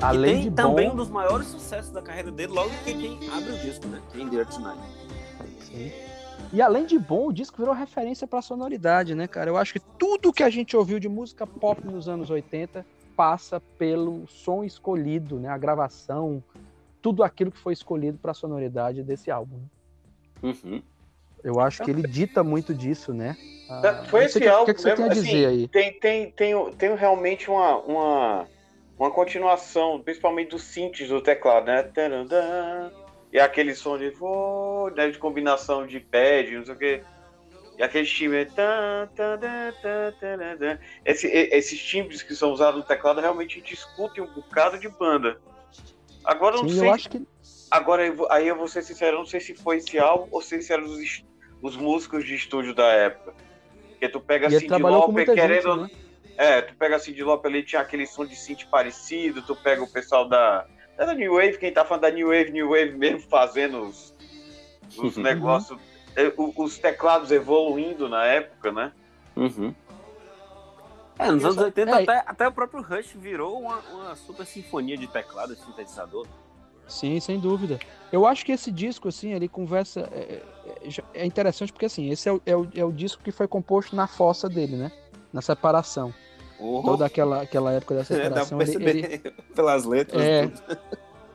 Além e tem de também bom, um dos maiores sucessos da carreira dele, logo que quem abre o disco, né? Quem There Tonight. Sim. E além de bom, o disco virou referência pra sonoridade, né, cara? Eu acho que tudo que a gente ouviu de música pop nos anos 80 passa pelo som escolhido, né? A gravação, tudo aquilo que foi escolhido pra sonoridade desse álbum. né? Uhum. Eu acho que ele dita muito disso, né? Ah, Foi esse que- álbum O que, que você mesmo, tem a assim, dizer aí? Tem, tem, tem, tem realmente uma, uma, uma continuação, principalmente dos synths do teclado, né? E aquele som de né, de combinação de pad, não sei o quê. E aquele timbre. tá, tá. Esse, esses timbres que são usados no teclado realmente discutem um bocado de banda. Agora eu não Sim, sei. eu que Agora, aí eu vou ser sincero, não sei se foi esse álbum ou se eram os, os músicos de estúdio da época. Porque tu pega e assim de muita gente, querendo. né? É, tu pega assim de Lauper ali, tinha aquele som de synth parecido, tu pega o pessoal da. é da New Wave, quem tá falando da New Wave, New Wave mesmo fazendo os, os Uhum. negócios. é, Os teclados evoluindo na época, né? Uhum. É, nos anos só- 80 É, até, até o próprio Rush virou uma, uma super sinfonia de teclado e sintetizador. Sim, sem dúvida. Eu acho que esse disco, assim, ele conversa. É, é- é interessante porque, assim, esse é o, é, o, é o disco que foi composto na fossa dele, né? Na separação. Oh, Toda aquela, aquela época da é, dá pra separação. ele- perceber ele- pelas letras. É. tudo.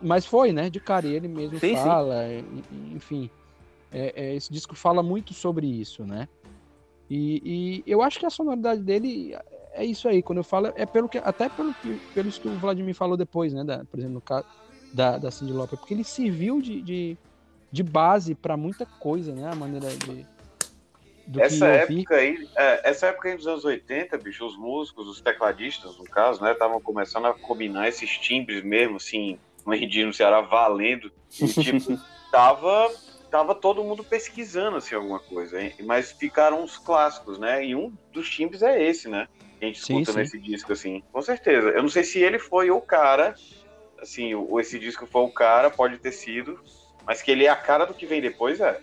mas foi, né? De cara, ele mesmo Sim, sim. fala, e- enfim. É, é, esse disco fala muito sobre isso, né? E, e eu acho que a sonoridade dele é isso aí. Quando eu falo, é pelo que. Até pelo que, pelo que o Vladimir falou depois, né? Da, por exemplo, no caso da, da Cyndi Lauper, porque ele serviu de, de, de base para muita coisa, né? A maneira de. Do Essa época aí, é, essa época aí dos anos 80, bicho, os músicos, os tecladistas, no caso, né, estavam começando a combinar esses timbres mesmo, assim, no Rio no Ceará, valendo. E, tipo, tava, tava todo mundo pesquisando assim alguma coisa, hein? mas ficaram uns clássicos, né? E um dos timbres é esse, né? Que a gente Sim, escuta sim. nesse disco assim. Com certeza. Eu não sei se ele foi o cara, assim, ou esse disco foi o cara, pode ter sido, mas que ele é a cara do que vem depois, é.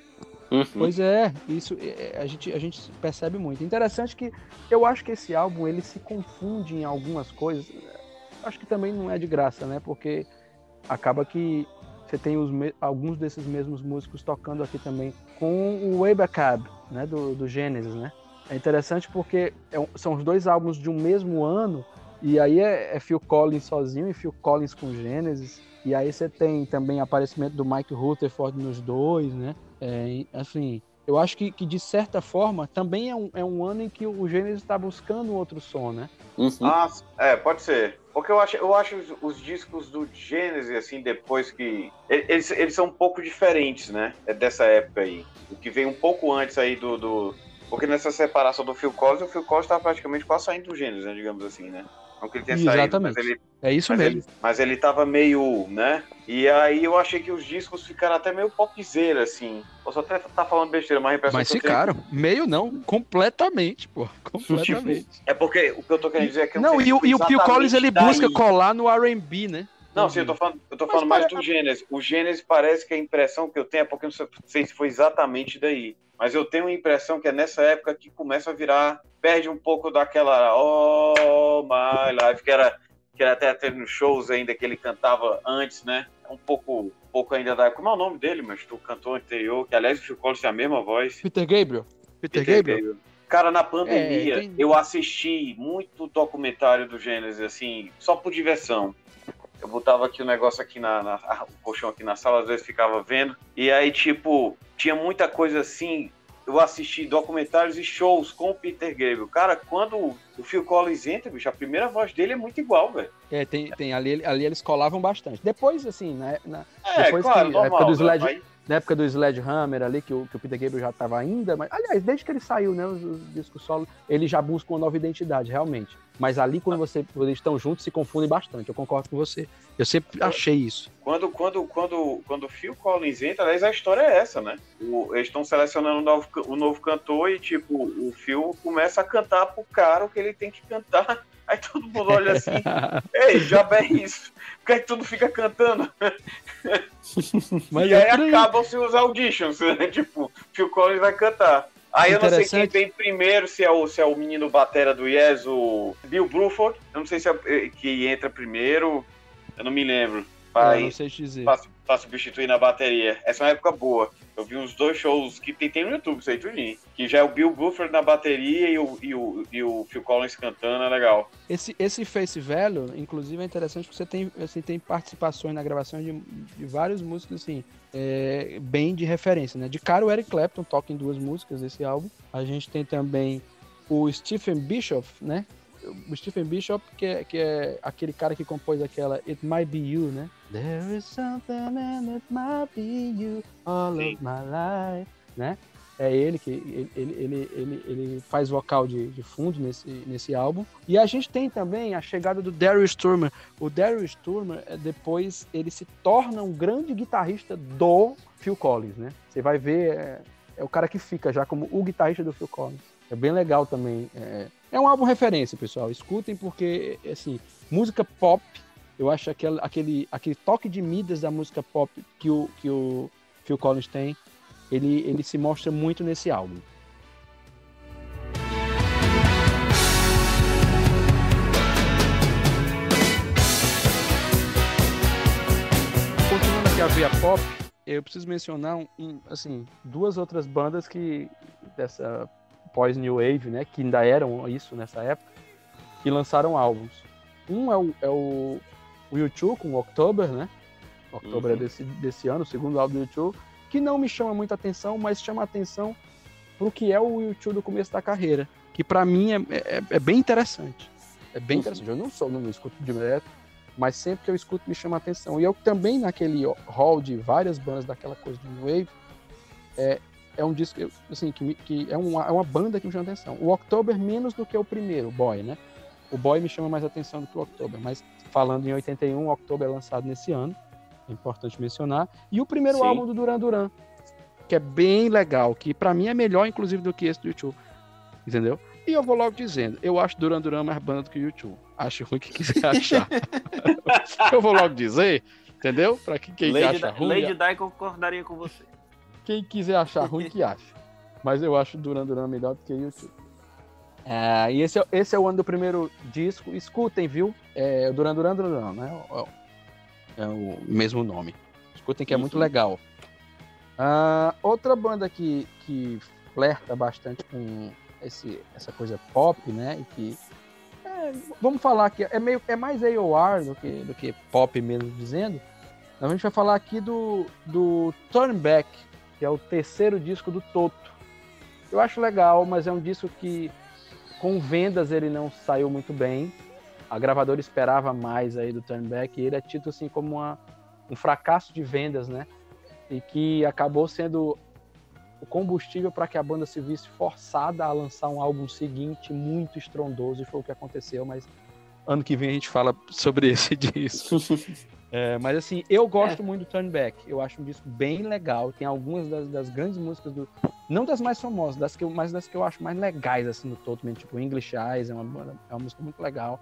Uhum. Pois é, isso é, a gente, a gente percebe muito. Interessante que eu acho que esse álbum ele se confunde em algumas coisas. Acho que também não é de graça, né? Porque acaba que você tem os alguns desses mesmos músicos tocando aqui também com o Webacab, né? Do, do Genesis, né? É interessante porque é são os dois álbuns de um mesmo ano e aí é, é Phil Collins sozinho e Phil Collins com Genesis. E aí você tem também aparecimento do Mike Rutherford nos dois, né? É, assim, eu acho que, que de certa forma também é um, é um ano em que o Gênesis está buscando outro som, né? Uhum. Ah, é, pode ser. Porque eu acho, eu acho os, os discos do Genesis, assim, depois que. Eles, eles são um pouco diferentes, né? É dessa época aí. O que vem um pouco antes aí do. do- porque nessa separação do Phil Collins, o Phil Collins tá praticamente quase saindo do Genesis, né? Digamos assim, né? Não que ele tenha saído, Exatamente. mas ele, É isso mas, mesmo. ele, mas ele tava meio, né? E aí eu achei que os discos ficaram até meio popzera, assim. Posso até estar falando besteira, mas a impressão Mas que eu tenho- ficaram. Meio não, completamente, pô. Completamente. É porque o que eu tô querendo dizer é que eu não, e o, e o Phil Collins ele daí. busca colar no R&B, né? Não, sim, eu tô falando, eu tô Mas falando mais pare- do Gênesis. O Gênesis parece que a impressão que eu tenho é porque eu não sei se foi exatamente daí. Mas eu tenho a impressão que é nessa época que começa a virar, perde um pouco daquela Oh My Life, que era, que era até tendo shows ainda que ele cantava antes, né? Um pouco, um pouco ainda da. Como é o nome dele, mas tu cantou anterior, que aliás o Phil Collins tem a mesma voz. Peter Gabriel. Peter, Peter Gabriel. Gabriel. Cara, na pandemia, É, tem- eu assisti muito documentário do Gênesis, assim, só por diversão. Eu botava aqui o negócio aqui na, na- o colchão aqui na sala, às vezes ficava vendo. E aí, tipo, tinha muita coisa assim. Eu assisti documentários e shows com o Peter Gabriel. Cara, quando o Phil Collins entra, bicho, a primeira voz dele é muito igual, velho. É, tem, tem ali, ali eles colavam bastante. Depois, assim, né, na, É, Depois claro, que- época normal. do né? Sled- na época do Sledgehammer ali, que o, que o Peter Gabriel já estava ainda, mas, aliás, desde que ele saiu, né, os, os discos solo, ele já busca uma nova identidade, realmente. Mas ali, quando, você, quando eles estão juntos, se confundem bastante, eu concordo com você. Eu sempre achei isso. Quando, quando, quando, quando o Phil Collins entra, aliás, a história é essa, né? O- eles estão selecionando o novo, o novo cantor e, tipo, o Phil começa a cantar pro cara o que ele tem que cantar. Aí todo mundo olha assim, ei, já bem isso. Por que é que tudo fica cantando? Mas e aí é aí. acabam-se os auditions, né? Tipo, Phil Collins vai cantar. Aí eu não sei quem vem primeiro, se é, o, se é o menino batera do Yes, o Bill Bruford. Eu não sei se é eh, que entra primeiro, eu não me lembro. Eu Aí, não sei dizer. pra, pra substituir na bateria. Essa é uma época boa. Eu vi uns dois shows que tem, tem no YouTube, isso aí. Que já é o Bill Buffer na bateria e o, e o, e o Phil Collins cantando, é legal. Esse, esse Face Value, inclusive, é interessante porque você tem, assim, tem participações na gravação de, de vários músicos, assim, é, bem de referência, né? De cara, o Eric Clapton toca em duas músicas desse álbum. A gente tem também o Stephen Bishop, né? O Stephen Bishop, que é, que é aquele cara que compôs aquela It Might Be You, né? There is something and it might be you all Sim. of my life, né? É ele que ele, ele, ele, ele, faz vocal de, de fundo nesse, nesse álbum. E a gente tem também a chegada do Daryl Sturmer. O Daryl Sturmer, é, depois, ele se torna um grande guitarrista do Phil Collins, né? Você vai ver, é, é o cara que fica já como o guitarrista do Phil Collins. É bem legal também. É, é um álbum referência, pessoal. Escutem porque, assim, música pop, eu acho aquele, aquele, aquele toque de Midas da música pop que o, que o Phil Collins tem, ele, ele se mostra muito nesse álbum. Continuando aqui a via pop, eu preciso mencionar um, assim, duas outras bandas que dessa pós New Wave, né, que ainda eram isso nessa época, que lançaram álbuns. Um é o, é o, o U2 com o October, né? October Uhum. é desse, desse ano, o segundo álbum do U2, que não me chama muita atenção, mas chama atenção pro que é o U2 do começo da carreira, que pra mim é, é, é bem interessante. É bem interessante. Eu não sou, não escuto direto, mas sempre que eu escuto me chama atenção. E eu também, naquele hall de várias bandas daquela coisa do New Wave, é, é um disco, assim, que, que é, uma, é uma banda que me chama atenção. O October menos do que o primeiro, o Boy, né? O Boy me chama mais atenção do que o October, mas falando em 81, o October é lançado nesse ano, é importante mencionar. E o primeiro Sim. álbum do Duran Duran, que é bem legal, que para mim é melhor, inclusive, do que esse do YouTube. Entendeu? E eu vou logo dizendo, eu acho Duran Duran mais banda do que o YouTube. Acho ruim que quiser achar. eu vou logo dizer, entendeu? Pra quem, quem Lady, acha ruim, Lady Di concordaria com você. Quem quiser achar ruim que acha. Mas eu acho Duran Duran melhor do que YouTube. É, e esse é, esse é o ano do primeiro disco. Escutem, viu? É Duran Duran Duran, né? É o- É o mesmo nome. Escutem que é muito legal. Ah, outra banda que, que flerta bastante com esse, essa coisa pop, né? E que é, vamos falar que é meio é mais AOR do que, do que pop mesmo dizendo. A gente vai falar aqui do, do Turn Back, que é o terceiro disco do Toto. Eu acho legal, mas é um disco que com vendas ele não saiu muito bem. A gravadora esperava mais aí do Turn Back e ele é tido assim como uma, um fracasso de vendas, né? E que acabou sendo o combustível para que a banda se visse forçada a lançar um álbum seguinte muito estrondoso, e foi o que aconteceu, mas ano que vem a gente fala sobre esse disco. É, mas assim, eu gosto muito do Turn Back. Eu acho um disco bem legal. Tem algumas das, das grandes músicas do. Não das mais famosas, das que eu, mas das que eu acho mais legais, assim, do Toto, mesmo, tipo English Eyes, é uma, é uma música muito legal.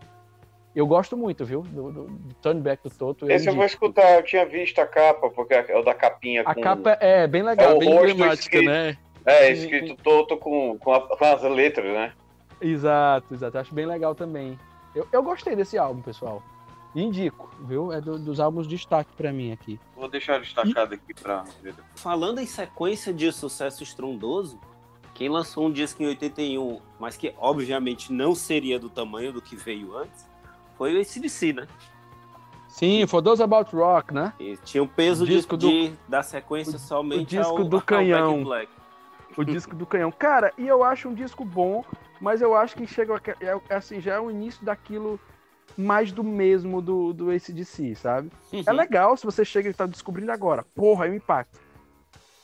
Eu gosto muito, viu? Do, do- do Turn Back do Toto. Esse eu vou indico. escutar, eu tinha visto a capa, porque é o da capinha A com... capa é bem legal, É o bem emblemática, escrito. né? É, escrito Toto com, com, a- com as letras, né? Exato, exato. Acho bem legal também. Eu, eu gostei desse álbum, pessoal. Indico, viu? É do- dos álbuns de destaque pra mim aqui. Vou deixar destacado aqui pra ver. Falando em sequência de sucesso estrondoso, quem lançou um disco em 81, mas que obviamente não seria do tamanho do que veio antes, foi o ACDC, né? Sim, For Those About Rock, né? E tinha o peso O de, disco do- de- da sequência somente disco ao, do ao canhão. Black. O disco do canhão. Cara, e eu acho um disco bom, mas eu acho que chega a- é assim, já é o início daquilo mais do mesmo do, do ACDC, sabe? É Uhum. legal se você chega e tá descobrindo agora. Porra, é um impacto.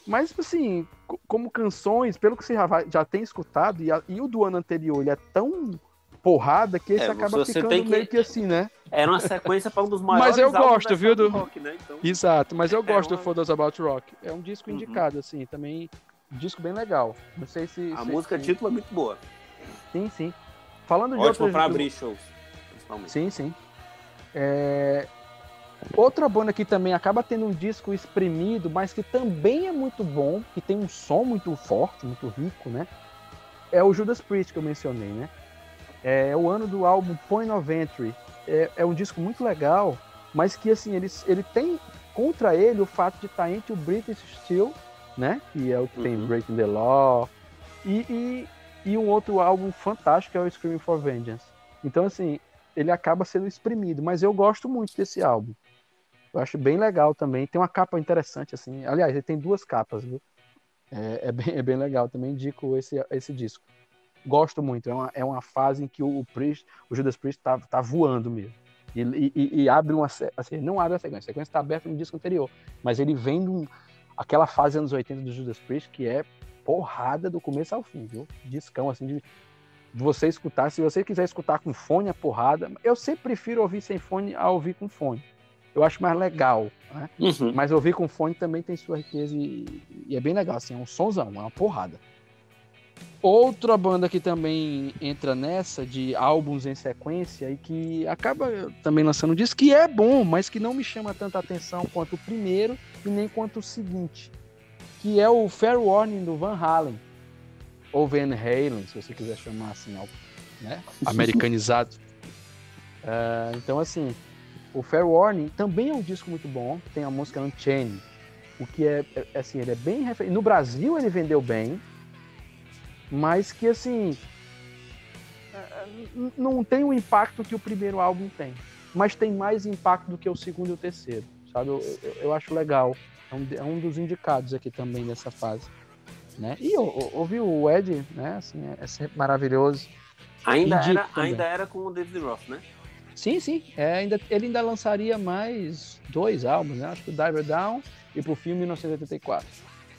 Mas, assim, co- como canções, pelo que você já, vai- já tem escutado, e, a- e o do ano anterior, ele é tão porrada que esse É, acaba ficando que- meio que assim, né? Era uma sequência para um dos maiores Mas eu gosto, viu, do- rock, né? Então, Exato, mas eu É gosto do uma- For Those About Rock. É um disco Uhum. indicado, assim, também. Um disco bem legal. Não sei se. a se- música título é muito boa. Sim, sim. Falando de Ótimo outras- para abrir shows, Sim, sim. É, Outra banda que também acaba tendo um disco exprimido, mas que também é muito bom, que tem um som muito forte, muito rico, né? É o Judas Priest que eu mencionei, né? É o ano do álbum Point of Entry. É, é um disco muito legal, mas que assim, ele, ele tem contra ele o fato de estar entre o British Steel, né? Que é o que tem Uhum. Breaking the Law, e, e, e um outro álbum fantástico que é o Screaming for Vengeance. Então, assim, ele acaba sendo exprimido, mas eu gosto muito desse álbum. Eu acho bem legal também. Tem uma capa interessante, assim. Aliás, ele tem duas capas, viu? É, é bem, é bem legal. Também indico esse, esse disco. Gosto muito. É uma, é uma fase em que o, Priest, o Judas Priest tá, tá voando mesmo. E, e- e abre uma. Assim, não abre a sequência. A sequência está aberta no disco anterior. Mas ele vem de um- aquela fase anos 80 do Judas Priest que é porrada do começo ao fim, viu? Discão, assim, de você escutar. Se você quiser escutar com fone, a porrada. Eu sempre prefiro ouvir sem fone a ouvir com fone. Eu acho mais legal, né? Uhum. Mas ouvir com fone também tem sua riqueza e, e é bem legal, assim, é um sonzão, é uma porrada. Outra banda que também entra nessa de álbuns em sequência e que acaba também lançando um disco que é bom, mas que não me chama tanta atenção quanto o primeiro e nem quanto o seguinte, que é o Fair Warning do Van Halen, ou Van Halen, se você quiser chamar assim, né? americanizado. Ah, então, assim, o Fair Warning também é um disco muito bom, tem a música Unchained, o que é, é, assim, ele é bem refer- No Brasil ele vendeu bem, mas que assim é, não tem o impacto que o primeiro álbum tem, mas tem mais impacto do que o segundo e o terceiro, sabe? Eu, eu- eu acho legal, é um, é um dos indicados aqui também nessa fase, né? E eu, eu- ouvi o Ed, né? Assim, é, é sempre maravilhoso. Ainda, Indico era, também. ainda era com o David Roth, né? Sim, sim. É, ainda, ele ainda lançaria mais dois álbuns, né? Acho que o Diver Down e pro filme 1984.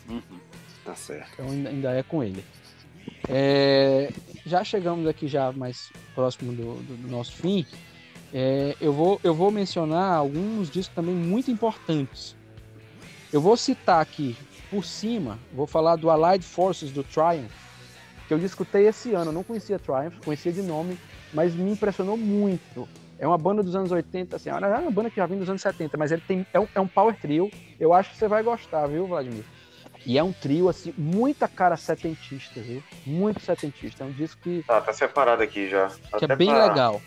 Uhum. Tá certo. Então ainda, ainda é com ele. É, já chegamos aqui já mais próximo do, do- do nosso fim. É, eu, vou, eu vou mencionar alguns discos também muito importantes. Eu vou citar aqui por cima, vou falar do Allied Forces do Triumph, que eu escutei esse ano. Eu não conhecia Triumph, conhecia de nome, mas me impressionou muito. É uma banda dos anos 80, assim, é uma banda que já vem dos anos 70, mas ele tem, é, um, é um power trio. Eu acho que você vai gostar, viu, Vladimir? E é um trio, assim, muita cara setentista, viu? Muito setentista. É um disco que. Tá, tá separado aqui já. Que Até é bem pra legal.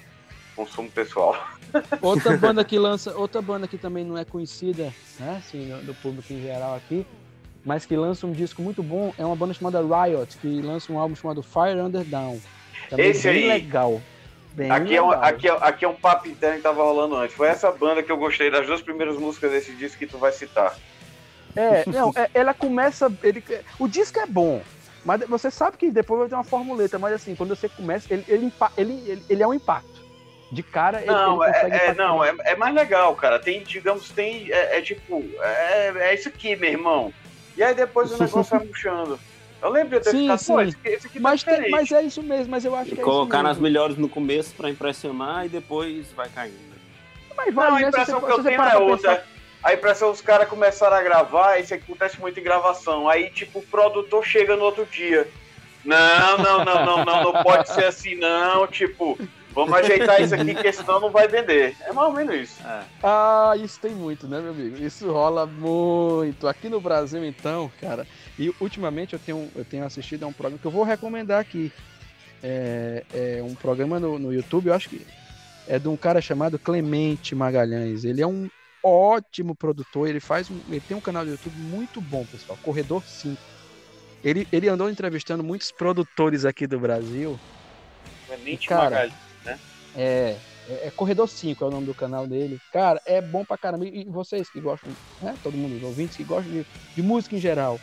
Consumo pessoal. Outra banda que lança, outra banda que também não é conhecida, né, assim, do público em geral aqui, mas que lança um disco muito bom, é uma banda chamada Riot, que lança um álbum chamado Fire Under Down. Também Esse bem aí. legal. Bem Aqui é, um, legal. aqui, é, aqui é um papo interno que tava rolando antes. Foi essa banda que eu gostei das duas primeiras músicas desse disco que tu vai citar. É, não, é- ela começa. Ele, o disco é bom, mas você sabe que depois vai ter uma formuleta, mas assim, quando você começa, ele, ele, ele, ele, ele é um impacto. De cara, ele, Não, ele é, consegue é- impactar. não é, é mais legal, cara. Tem, digamos, tem. É, é tipo, é, é isso aqui, meu irmão. E aí depois o negócio vai murchando. Eu lembro de eu ter Sim, ficado, pô, sim. esse, aqui- esse aqui tá Mas, tem- mas é isso mesmo, mas eu acho que é Colocar nas melhores no começo pra impressionar e depois vai caindo. né? Mas vale, Não, a né, impressão você- que eu tenho é outra. pensar- A impressão os caras começaram a gravar, isso acontece muito em gravação. Aí, tipo, o produtor chega no outro dia. Não, não, não, não, não, não pode ser assim, não. Tipo, vamos ajeitar isso aqui, porque senão não vai vender. É mais ou menos isso. É. Ah, isso tem muito, né, meu amigo? Isso rola muito. Aqui no Brasil, então, cara. E ultimamente eu tenho, eu tenho assistido a um programa que eu vou recomendar aqui. É, é um programa no, no YouTube, eu acho que é de um cara chamado Clemente Magalhães. Ele é um ótimo produtor, ele faz um, ele tem um canal do YouTube muito bom, pessoal, Corredor 5. Ele, ele andou entrevistando muitos produtores aqui do Brasil Clemente Cara, Magalhães. É, é, é Corredor 5 é o nome do canal dele. Cara, é bom pra caramba. E vocês que gostam, né? Todo mundo, os ouvintes que gostam de, de música em geral.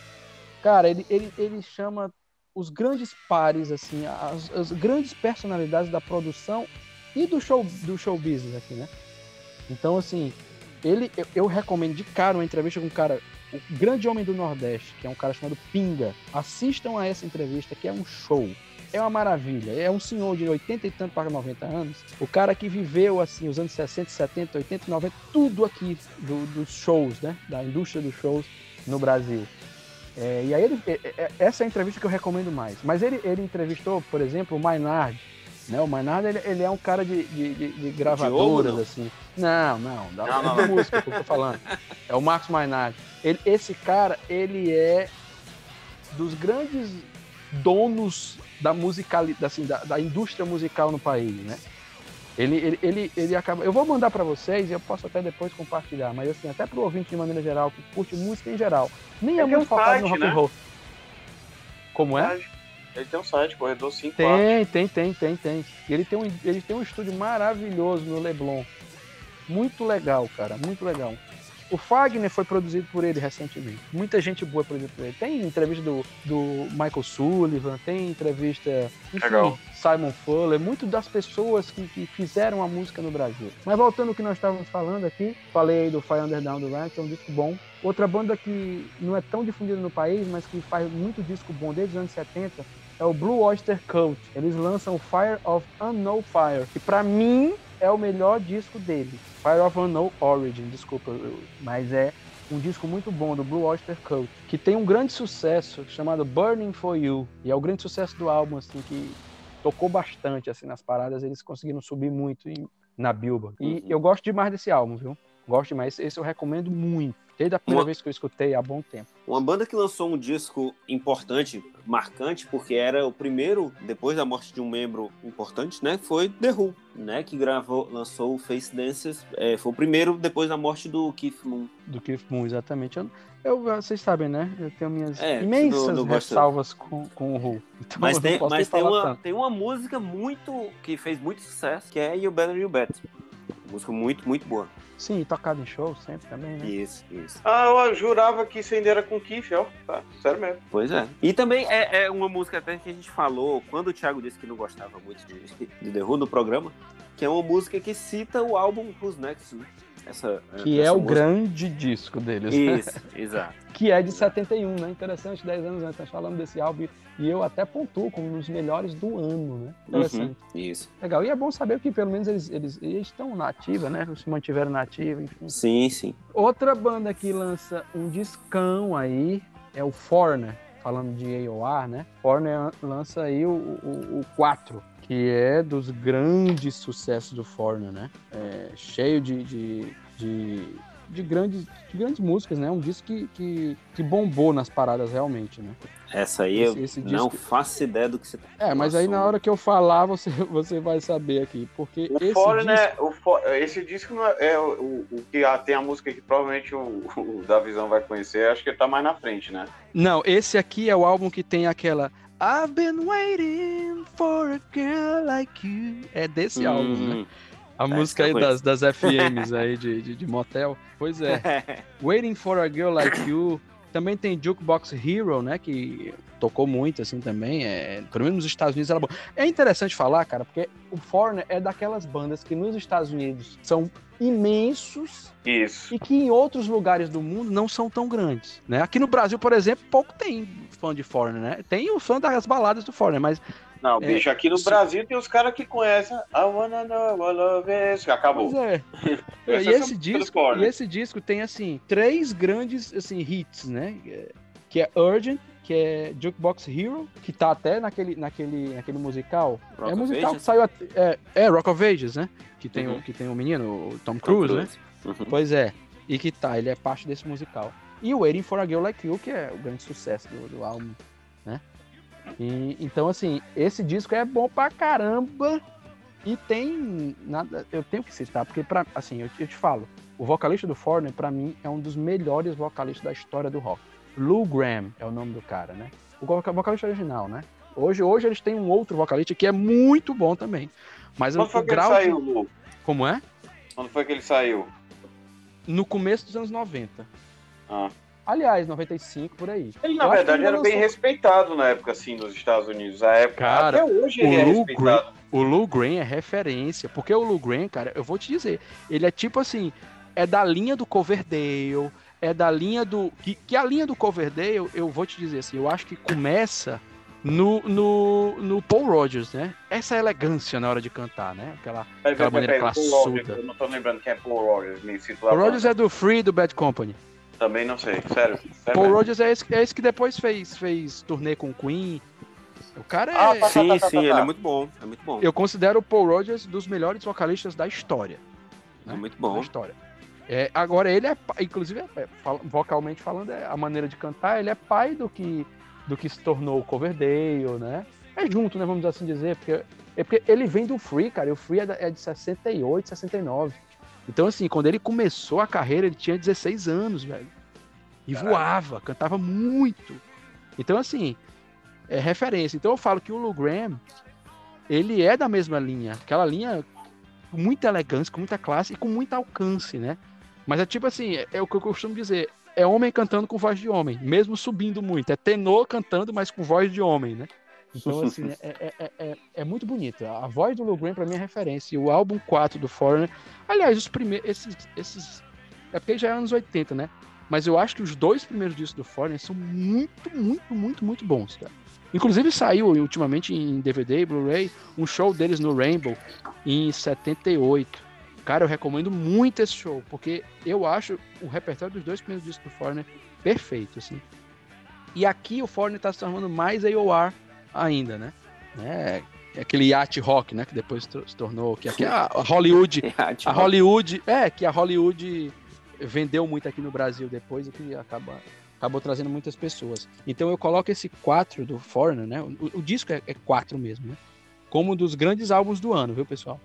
Cara, ele, ele, ele chama os grandes pares, assim, as, as grandes personalidades da produção e do show, do show business aqui, né? Então, assim, ele, eu, eu recomendo de cara uma entrevista com um cara, o grande homem do Nordeste, que é um cara chamado Pinga. Assistam a essa entrevista, que é um show é uma maravilha. É um senhor de 80 e tanto para 90 anos. O cara que viveu, assim, os anos 60, 70, 80, 90, tudo aqui do- dos shows, né? Da indústria dos shows no Brasil. É, e aí, ele, é- é- essa é a entrevista que eu recomendo mais. Mas ele, ele entrevistou, por exemplo, o Maynard. Né? O Maynard, ele, ele é um cara de, de, de- de gravadoras, assim. Não, não, da, Não, não, música que eu tô falando. É o Marcos Maynard. Ele, esse cara, ele é dos grandes donos da musicalidade, assim, da, da indústria musical no país, né? Ele, ele, ele, ele acaba. Eu vou mandar para vocês e eu posso até depois compartilhar, mas assim, até pro ouvinte de maneira geral, que curte música em geral. Nem é tem muito focado no rock and né? roll. Como é? Ele tem um site, Corredor 5 Tem, tem, tem, tem, tem. Ele tem um, ele tem um estúdio maravilhoso no Leblon. Muito legal, cara, muito legal. O Fagner foi produzido por ele recentemente. Muita gente boa produzida por ele. Tem entrevista do, do Michael Sullivan, tem entrevista, enfim, Legal. Simon Fuller, muito das pessoas que, que fizeram a música no Brasil. Mas voltando ao que nós estávamos falando aqui, falei do Fire Underdown do Rank, é um disco bom. Outra banda que não é tão difundida no país, mas que faz muito disco bom desde os anos 70, é o Blue Oyster Cult. Eles lançam o Fire of Unknown Fire, que pra mim é o melhor disco dele. Fire of Unknown Origin, desculpa, mas é um disco muito bom do Blue Oyster Cult, que tem um grande sucesso chamado Burning for You, e é o grande sucesso do álbum assim que tocou bastante assim nas paradas, eles conseguiram subir muito em- na Billboard. E Uhum. eu gosto demais desse álbum, viu? Gosto demais, esse eu recomendo muito. Desde a primeira Uma- vez que eu escutei há bom tempo. Uma banda que lançou um disco importante, marcante, porque era o primeiro, depois da morte de um membro importante, né? Foi The Who, né? Que gravou, lançou o Face Dances. é, foi o primeiro depois da morte do Keith Moon. Do Keith Moon, exatamente. Eu, eu- vocês sabem, né? Eu tenho minhas É, imensas ressalvas com, com o Who. Então Mas tem, mas tem, uma, tanto. tem uma música muito. que fez muito sucesso, que é You Better You Bet. Música muito, muito boa. Sim, tocado em show sempre também, né? Isso, isso. Ah, eu jurava que isso ainda era com Kiff, ó. Tá, sério mesmo. Pois é. E também é, é uma música até que a gente falou quando o Thiago disse que não gostava muito de, de The Who no programa, que é uma música que cita o álbum Who's Next, né? Essa, Que é essa o música. grande disco deles. né? Isso, exato. Que é de 71, né? Interessante, 10 anos antes nós falamos desse álbum e eu até pontuo como um dos melhores do ano, né? Interessante. Uhum, isso. Legal. E é bom saber que pelo menos eles, eles, eles estão na ativa, né? Se mantiveram na ativa, enfim. Sim, sim. Outra banda que lança um discão aí, é o Foreigner, falando de AOR, né? Foreigner lança aí o, o, o 4, que é dos grandes sucessos do Foreigner, né? É, cheio de, de, de, de, grandes, de grandes músicas, né? Um disco que, que, que bombou nas paradas realmente, né? Essa aí Esse- eu esse não disco- faço ideia do que você tá É, mas aí na hora que eu falar, você, você vai saber aqui, porque O esse Foreigner, disco... o Fo- esse disco não é, é o, o- que ah, tem a música que provavelmente o, o Davizão vai conhecer, acho que tá mais na frente, né? Não, esse aqui é o álbum que tem aquela I've been waiting for a girl like you. É desse álbum, né? Hum, A essa música aí das, das FMs aí de, de, de motel. Pois é. Waiting for a Girl Like You. Também tem Jukebox Hero, né? Que tocou muito, assim, também. É, pelo menos nos Estados Unidos era bom. É interessante falar, cara, porque o Foreigner é daquelas bandas que nos Estados Unidos são imensos Isso. e que em outros lugares do mundo não são tão grandes, né? Aqui no Brasil, por exemplo, pouco tem fã de Foreigner, né? Tem o fã das baladas do Foreigner, mas Não, É, bicho, aqui no. Brasil tem os caras que conhecem I wanna know what love is. Acabou. Pois é. E, é esse disco, e esse disco tem, assim, três grandes assim, hits, né? Que é Urgent, que é Jukebox Hero, que tá até naquele, naquele, naquele musical. Rock é musical Ages? que saiu até, é, é Rock of Ages, né? Que tem, Uhum. o, que tem o menino, o Tom Tom Cruise, né? Uhum. Pois é. E que tá, ele é parte desse musical. E o Waiting for a Girl Like You, que é o grande sucesso do, do álbum? E, então, assim, esse disco é bom pra caramba. E tem nada, eu tenho que citar, porque pra, assim, eu, eu te falo, o vocalista do Foreigner, pra mim, é um dos melhores vocalistas da história do rock. Lou Graham é o nome do cara, né? O voca- vocalista original, né? Hoje, hoje eles têm um outro vocalista que é muito bom também. Mas o, Quando foi o que ele de- saiu, Lu? Como é? Quando foi que ele saiu? No começo dos anos 90. Ah. Aliás, 95 por aí. Ele, na Eu verdade, ele era bem respeitado na época, assim, nos Estados Unidos. A época, Cara, até hoje ele o é respeitado. O Lou Graham é referência, porque o Lou Graham, cara, eu vou te dizer, ele é tipo assim, é da linha do Coverdale, é da linha do... Que, que a linha do Coverdale, eu vou te dizer assim, eu acho que começa no, no, no Paul Rogers, né? Essa elegância na hora de cantar, né? Aquela... Aquela maneira Paul Rogers, classuda. Eu não tô lembrando quem é Paul Rogers, me. Paul Rogers é do Free do Bad Company. Também não sei, sério. sério Paul. Rogers é esse, é esse que depois fez, fez turnê com o Queen. O cara é... Ah, tá, Sim, tá, tá, sim, tá, ele é muito bom. É muito bom. Eu considero o Paul Rogers dos melhores vocalistas da história. É muito da bom. história. É, agora ele é, inclusive, é, é, vocalmente falando, é, a maneira de cantar, ele é pai do que do que se tornou o Coverdale, né? É junto, né? Vamos assim dizer, porque, é porque ele vem do Free, cara. E o Free é, da- é de 68, 69. Então, assim, quando ele começou a carreira, ele tinha 16 anos, velho. E Caralho. voava, cantava muito. Então, assim, é referência. Então eu falo que o Lou Graham, ele é da mesma linha. Aquela linha com muita elegância, com muita classe e com muito alcance, né? Mas é tipo assim, é, é o que eu costumo dizer, é homem cantando com voz de homem, mesmo subindo muito. É tenor cantando, mas com voz de homem, né? Então, assim, é, é, é, é, é muito bonito. A voz do Lou Graham, pra mim, é referência. E o álbum 4 do Foreigner... Aliás, os primeiros... Esses, esses... É porque já é anos 80, né? Mas eu acho que os dois primeiros discos do Foreigner são muito, muito, muito, muito bons, cara. Inclusive saiu ultimamente em DVD e Blu-ray um show deles no Rainbow em 78. Cara, eu recomendo muito esse show, porque eu acho o repertório dos dois primeiros discos do Foreigner perfeito, assim. E aqui o Foreigner tá se tornando mais AOR ainda, né? É, é aquele yacht rock, né? Que depois se tornou. Que a a Hollywood. A Hollywood. É, que a Hollywood vendeu muito aqui no Brasil depois e que acaba, acabou trazendo muitas pessoas. Então eu coloco esse 4 do Foreigner, né? O, o disco é, é 4 mesmo, né? Como um dos grandes álbuns do ano, viu, pessoal?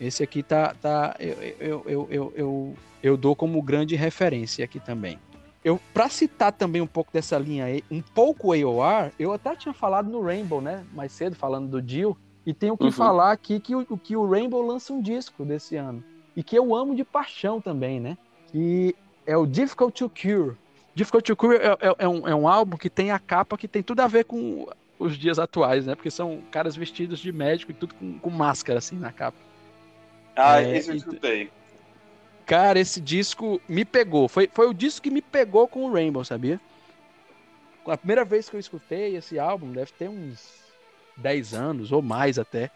Esse aqui tá. tá eu, eu, eu, eu, eu, eu dou como grande referência aqui também. Eu, pra citar também um pouco dessa linha aí, um pouco AOR, eu até tinha falado no Rainbow, né? Mais cedo, falando do Dio. E tenho que Uhum. falar aqui que o, que o Rainbow lança um disco desse ano. E que eu amo de paixão também, né? Que é o Difficult to Cure. Difficult to Cure é, é- é um, é um álbum que tem a capa que tem tudo a ver com os dias atuais, né? Porque são caras vestidos de médico e tudo com, com máscara, assim, na capa. Ah, É, esse eu e- escutei. Cara, esse disco me pegou. Foi, foi o disco que me pegou com o Rainbow, sabia? A primeira vez que eu escutei esse álbum, deve ter uns 10 anos ou mais até.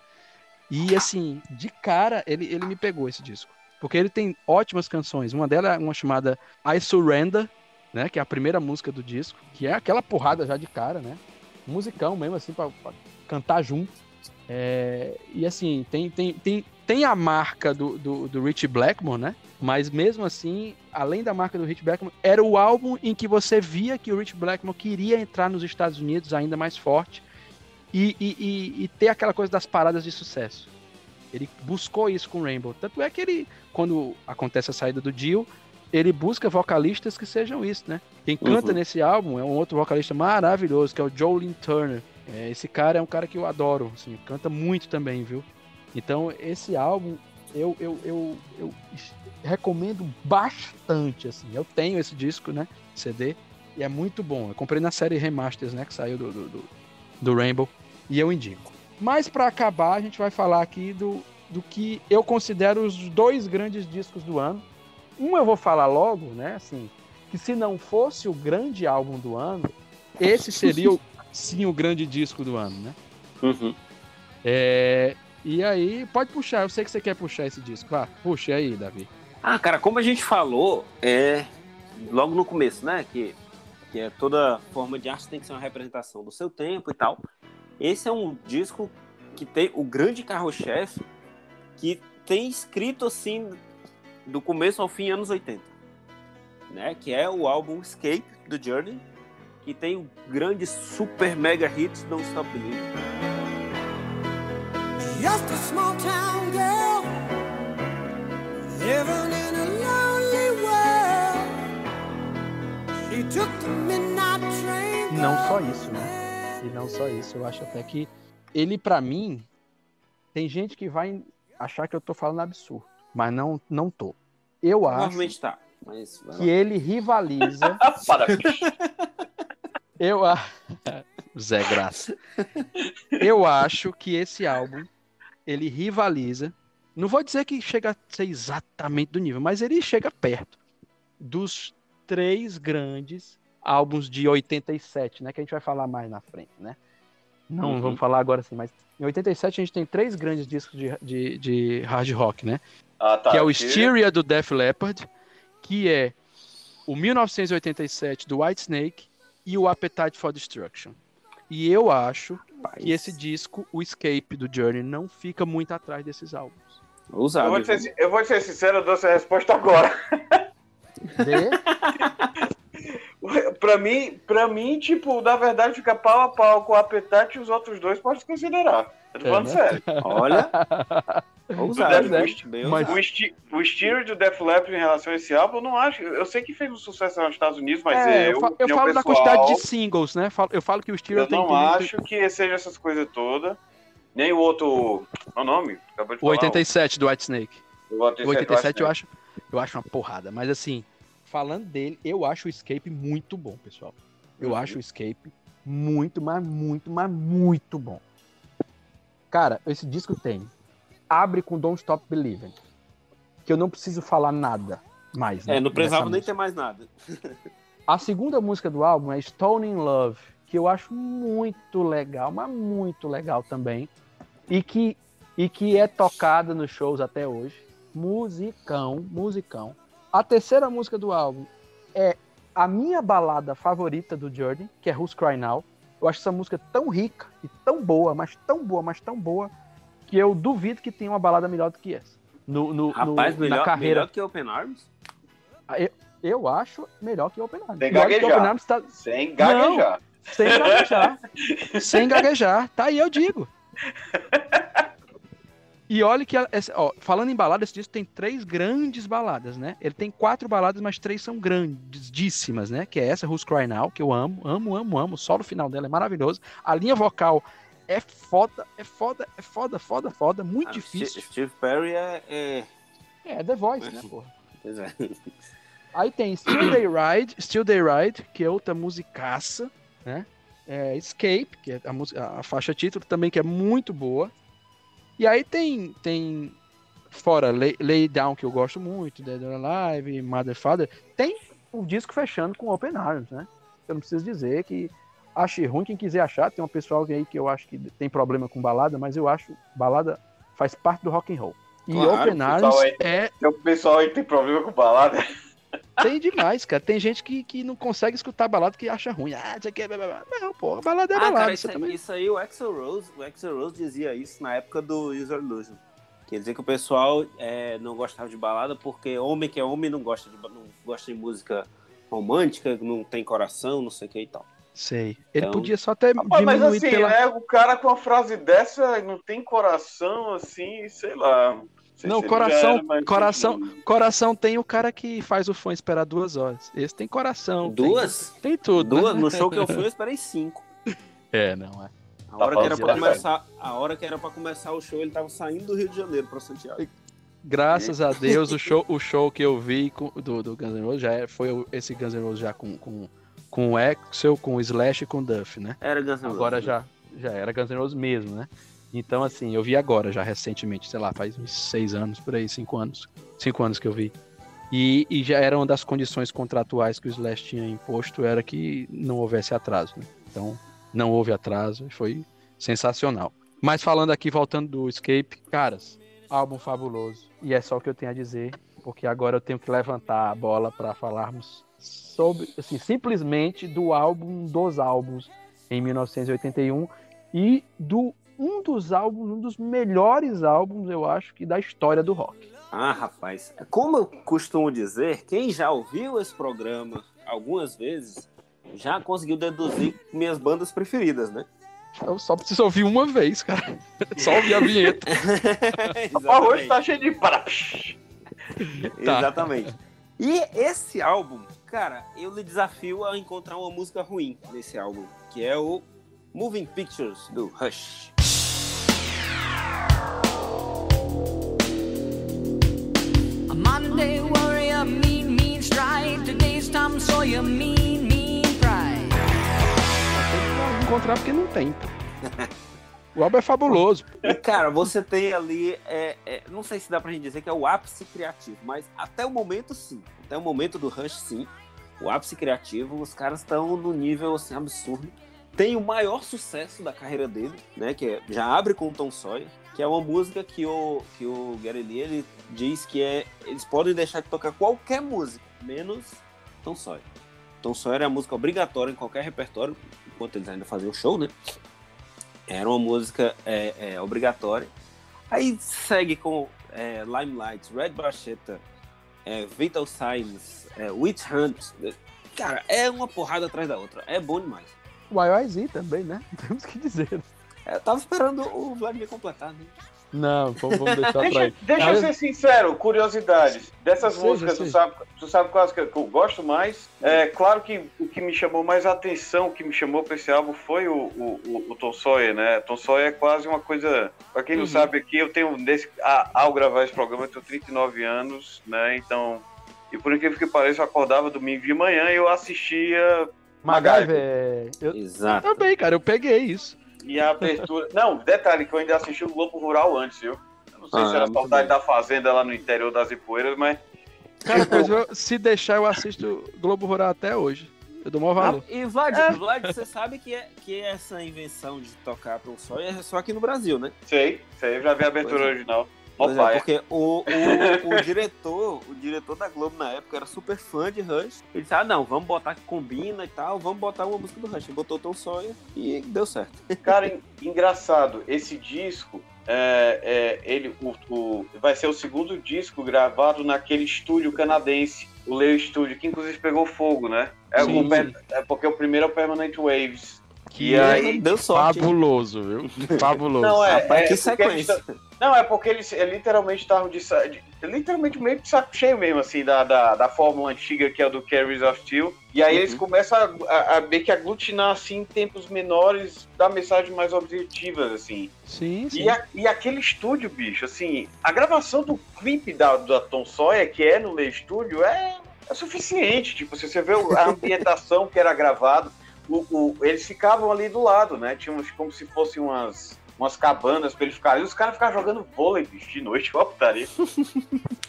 E assim, de cara, ele, ele me pegou esse disco. Porque ele tem ótimas canções. Uma delas é uma chamada I Surrender, né? Que é a primeira música do disco, que é aquela porrada já de cara, né? Musicão mesmo, assim, pra, cantar junto. É, e assim, tem, tem, tem, tem a marca do, do, do Rich Blackmore, né? Mas mesmo assim, além da marca do Rich Blackmore, era o álbum em que você via que o Rich Blackmore queria entrar nos Estados Unidos ainda mais forte e, e, e, e ter aquela coisa das paradas de sucesso. Ele buscou isso com Rainbow. Tanto é que ele, quando acontece a saída do Dio, ele busca vocalistas que sejam isso, né? Quem canta Uhum. nesse álbum é um outro vocalista maravilhoso, que é o Jolene Turner. É, esse cara é um cara que eu adoro, assim, canta muito também, viu? Então, esse álbum eu, eu, eu, eu recomendo bastante, assim. Eu tenho esse disco, né? CD, e é muito bom. Eu comprei na série Remasters, né? Que saiu do, do, do, do Rainbow, e eu indico. Mas para acabar, a gente vai falar aqui do, do que eu considero os dois grandes discos do ano. Um eu vou falar logo, né? Assim, que se não fosse o grande álbum do ano, esse seria sim o grande disco do ano, né? Uhum. É, e aí, pode puxar, eu sei que você quer puxar esse disco. Vá, puxa aí, Davi. Ah, cara, como a gente falou, é logo no começo, né? Que, que é toda forma de arte tem que ser uma representação do seu tempo e tal. Esse é um disco que tem o grande carro-chefe que tem escrito assim do começo ao fim anos 80, né? Que é o álbum Escape do Journey, que tem o grande super mega hit Don't Stop Believing. Não só isso, né? E não só isso, eu acho até que ele, pra mim, tem gente que vai achar que eu tô falando absurdo, mas não, não tô. Eu acho tá, mas que ele rivaliza. Parabéns. eu a... Zé Graça. Eu acho que esse álbum ele rivaliza. Não vou dizer que chega a ser exatamente do nível, mas ele chega perto dos três grandes álbuns de 87, né? Que a gente vai falar mais na frente, né? Não Uhum. vamos falar agora assim, mas em 87 a gente tem três grandes discos de, de, de hard rock, né? Ah, tá. que é o. Hysteria do Def Leppard, que é o 1987 do Whitesnake e o Appetite for Destruction. E eu acho que esse disco, o Escape do Journey, não fica muito atrás desses álbuns. Eu Ousado. vou, viu? ser, eu vou ser sincero, eu dou essa resposta agora. De... pra mim, pra mim, tipo, na verdade, fica pau a pau com o Appetite e os outros dois pode se considerar. Eu tô É, falando né? sério. Olha, ousado, né? Mas-. O, esti o estilo do Def Leppard em relação a esse álbum, eu não acho. Eu sei que fez um sucesso nos Estados Unidos, mas É, eu, eu, falo da pessoal, quantidade de singles, né? Eu falo que o Styria Eu tem, não tem- acho que seja essas coisas todas. Nem o outro. Qual é o nome? Acabou de o falar. 87 do Whitesnake. O 87, O 87 eu acho, eu acho uma porrada, mas assim, falando dele, eu acho o Escape muito bom, pessoal. Eu Uhum. acho o Escape muito, mas muito, mas muito bom. Cara, esse disco tem abre com Don't Stop Believing, que eu não preciso falar nada mais. né, É, não precisava nem ter mais nada. A segunda música do álbum é Stone in Love, que eu acho muito legal, mas muito legal também. E que, e que é tocada nos shows até hoje. Musicão, musicão. A terceira música do álbum é a minha balada favorita do Journey, que é Who's Cry Now. Eu acho essa música tão rica e tão boa, mas tão boa, mas tão boa, que eu duvido que tenha uma balada melhor do que essa. No, no- no- Rapaz, melhor, na carreira. melhor que Open Arms? Eu acho melhor que Open Arms. Sem Melhor gaguejar. Open Arms tá, Sem gaguejar. sem gaguejar. sem gaguejar. Tá aí, eu digo. E olha que, ó, falando em balada, esse disco tem três grandes baladas, né? Ele tem quatro baladas, mas três são grandíssimas, né? Que é essa, Who's Cry Now, que eu amo, amo, amo, amo. O solo final dela é maravilhoso. A linha vocal é foda, é foda, é foda, foda, foda. Muito Ah, difícil. Steve- Perry é. é... É, The Voice, né, porra? Pois é. Aí tem Still They Ride, Still They Ride, que é outra musicaça, né? É Escape, que é a, música, a faixa título também, que é muito boa. E aí tem, tem fora Lay, Lay Down, que eu gosto muito, Dead or Alive, Mother Father, tem o disco fechando com Open Arms, né? Eu não preciso dizer que ache ruim quem quiser achar, tem um pessoal aí que eu acho que tem problema com balada, mas eu acho balada faz parte do rock and roll. E Claro, Open Arms aí- é o pessoal aí tem problema com balada. Tem demais, cara. Tem gente que, que não consegue escutar balada que acha ruim. Ah, isso aqui é. Não, pô, a balada é Ah, balada. cara, isso, aí- também... isso aí o Axel Rose, o Axel Rose dizia isso na época do User Illusion. Quer dizer que o pessoal é, não gostava de balada porque homem que é homem não gosta de, não gosta de música romântica, não tem coração, não sei o que e tal. Sei. Ele Então- podia só Rapaz, mas assim, pela. né? O cara com uma frase dessa não tem coração, assim, sei lá. Não, sei Não, coração- era coração- sentido. Coração tem o cara que faz o fã esperar duas horas. Esse tem coração. tem- Duas? Tem, tudo. Duas? né? No show que eu fui, eu esperei cinco. É, não é. A Tá hora, que era pra começar, a hora que era pra começar o show, ele tava saindo do Rio de Janeiro pra Santiago. Graças a Deus, o show, o show que eu vi com- do, do Guns N' Roses já é- foi esse Guns N' Roses já com, com, com o Axel, com o Slash e com o Duff, né? Era Guns N' Roses. Agora já, já era Guns N' Roses mesmo, né? Então, assim, eu vi agora, já recentemente, sei lá, faz uns seis anos, por aí, cinco anos. Cinco anos que eu vi. E, e já era uma das condições contratuais que o Slash tinha imposto, era que não houvesse atraso, né? Então, não houve atraso, e foi sensacional. Mas falando aqui, voltando do Escape, caras, álbum fabuloso. E é só o que eu tenho a dizer, porque agora eu tenho que levantar a bola para falarmos sobre, assim, simplesmente do álbum dos álbuns em 1981 e do um dos álbuns, um dos melhores álbuns, eu acho, que da história do rock. Ah, rapaz, como eu costumo dizer, quem já ouviu esse programa algumas vezes já conseguiu deduzir minhas bandas preferidas, né? Eu só preciso ouvir uma vez, cara. Só ouvir a vinheta. O arroz tá cheio de. para- Tá. Exatamente. E esse álbum, cara, eu lhe desafio a encontrar uma música ruim nesse álbum, que é o Moving Pictures do Rush. Monday warrior, mean, mean stride. Today's Tom Sawyer, mean, mean pride. Tem que encontrar porque não tem. O álbum é fabuloso. E, cara, você tem ali, é, é, não sei se dá pra gente dizer que é o ápice criativo, mas até o momento sim. Até o momento do Rush, sim. O ápice criativo, os caras estão no nível assim, absurdo. Tem o maior sucesso da carreira dele, né? Que é- já abre com o Tom Sawyer, que é uma música que o, que o Gary Lee ele diz que é. Eles podem deixar de tocar qualquer música, menos Tom Sawyer. Tom Sawyer é a música obrigatória em qualquer repertório, enquanto eles ainda faziam show, né? Era uma música é, é, obrigatória. Aí segue com é, Limelight, Red Barchetta, é, Vital Signs, é, Witch Hunt. Cara, é uma porrada atrás da outra. É bom demais. O YYZ também, né? Temos que dizer. É, Eu tava esperando o Vladimir completar, né? Não, vamos deixar pra Deixa, deixa Ah, eu ser sincero, curiosidades. Dessas Seja, músicas, tu seja. sabe, tu sabe quais que eu, eu gosto mais? É claro que o que me chamou mais atenção, o que me chamou pra esse álbum foi o, o, o- o Tom Sawyer, né? Tom Sawyer é quase uma coisa. Pra quem não Uhum. sabe aqui, eu tenho. Desse, a- ao gravar esse programa, eu tenho 39 anos, né? Então. E por incrível que pareça, eu acordava domingo de manhã e eu assistia. MacGyver. Eu Exato. também, cara, eu peguei isso. E a abertura. não, detalhe que eu ainda assisti o Globo Rural antes, viu? Eu não sei Ah, se era muito saudade bem. da fazenda lá no interior das Ipueiras, mas. Cara, pois eu- se deixar, eu assisto Globo Rural até hoje. Eu dou maior valor. Ah, e Vlad, É. Vlad, você sabe que, é, que essa invenção de tocar Tom Sawyer é só aqui no Brasil, né? Sei, sei, eu já vi a abertura Pois é. original. Pois é, porque o, o, o diretor, o diretor da Globo na época era super fã de Rush. Ele disse, ah, não, vamos botar que combina e tal, vamos botar uma música do Rush. Ele botou Tom Sawyer e deu certo. Cara, en- engraçado, esse disco, é, é, ele o, o- vai ser o segundo disco gravado naquele estúdio canadense, o Leo Studio, que inclusive pegou fogo, né? É, o é porque o primeiro é o Permanent Waves. Que E é aí- deu sorte. hein? fabuloso, viu? Fabuloso. Não, é, Rapaz, é que porque eles sequência. Não, é porque eles é, literalmente estavam de, de- literalmente meio de saco cheio mesmo, assim, da, da, da fórmula antiga que é o do Carries of Steel. E aí Uhum. eles começam a, a, a meio que aglutinar, assim, em tempos menores, dar mensagens mais objetivas, assim. Sim, sim. E, a- e aquele estúdio, bicho, assim, a gravação do clipe da, da Tom Sawyer, que é no Lay Studio, é, é suficiente. Tipo, se você vê a ambientação que era gravado, o- o- eles ficavam ali do lado, né? Tinha uns, como se fossem umas, umas cabanas pra eles ficarem. E os caras ficavam jogando vôlei, bicho, de noite, ó, putaria.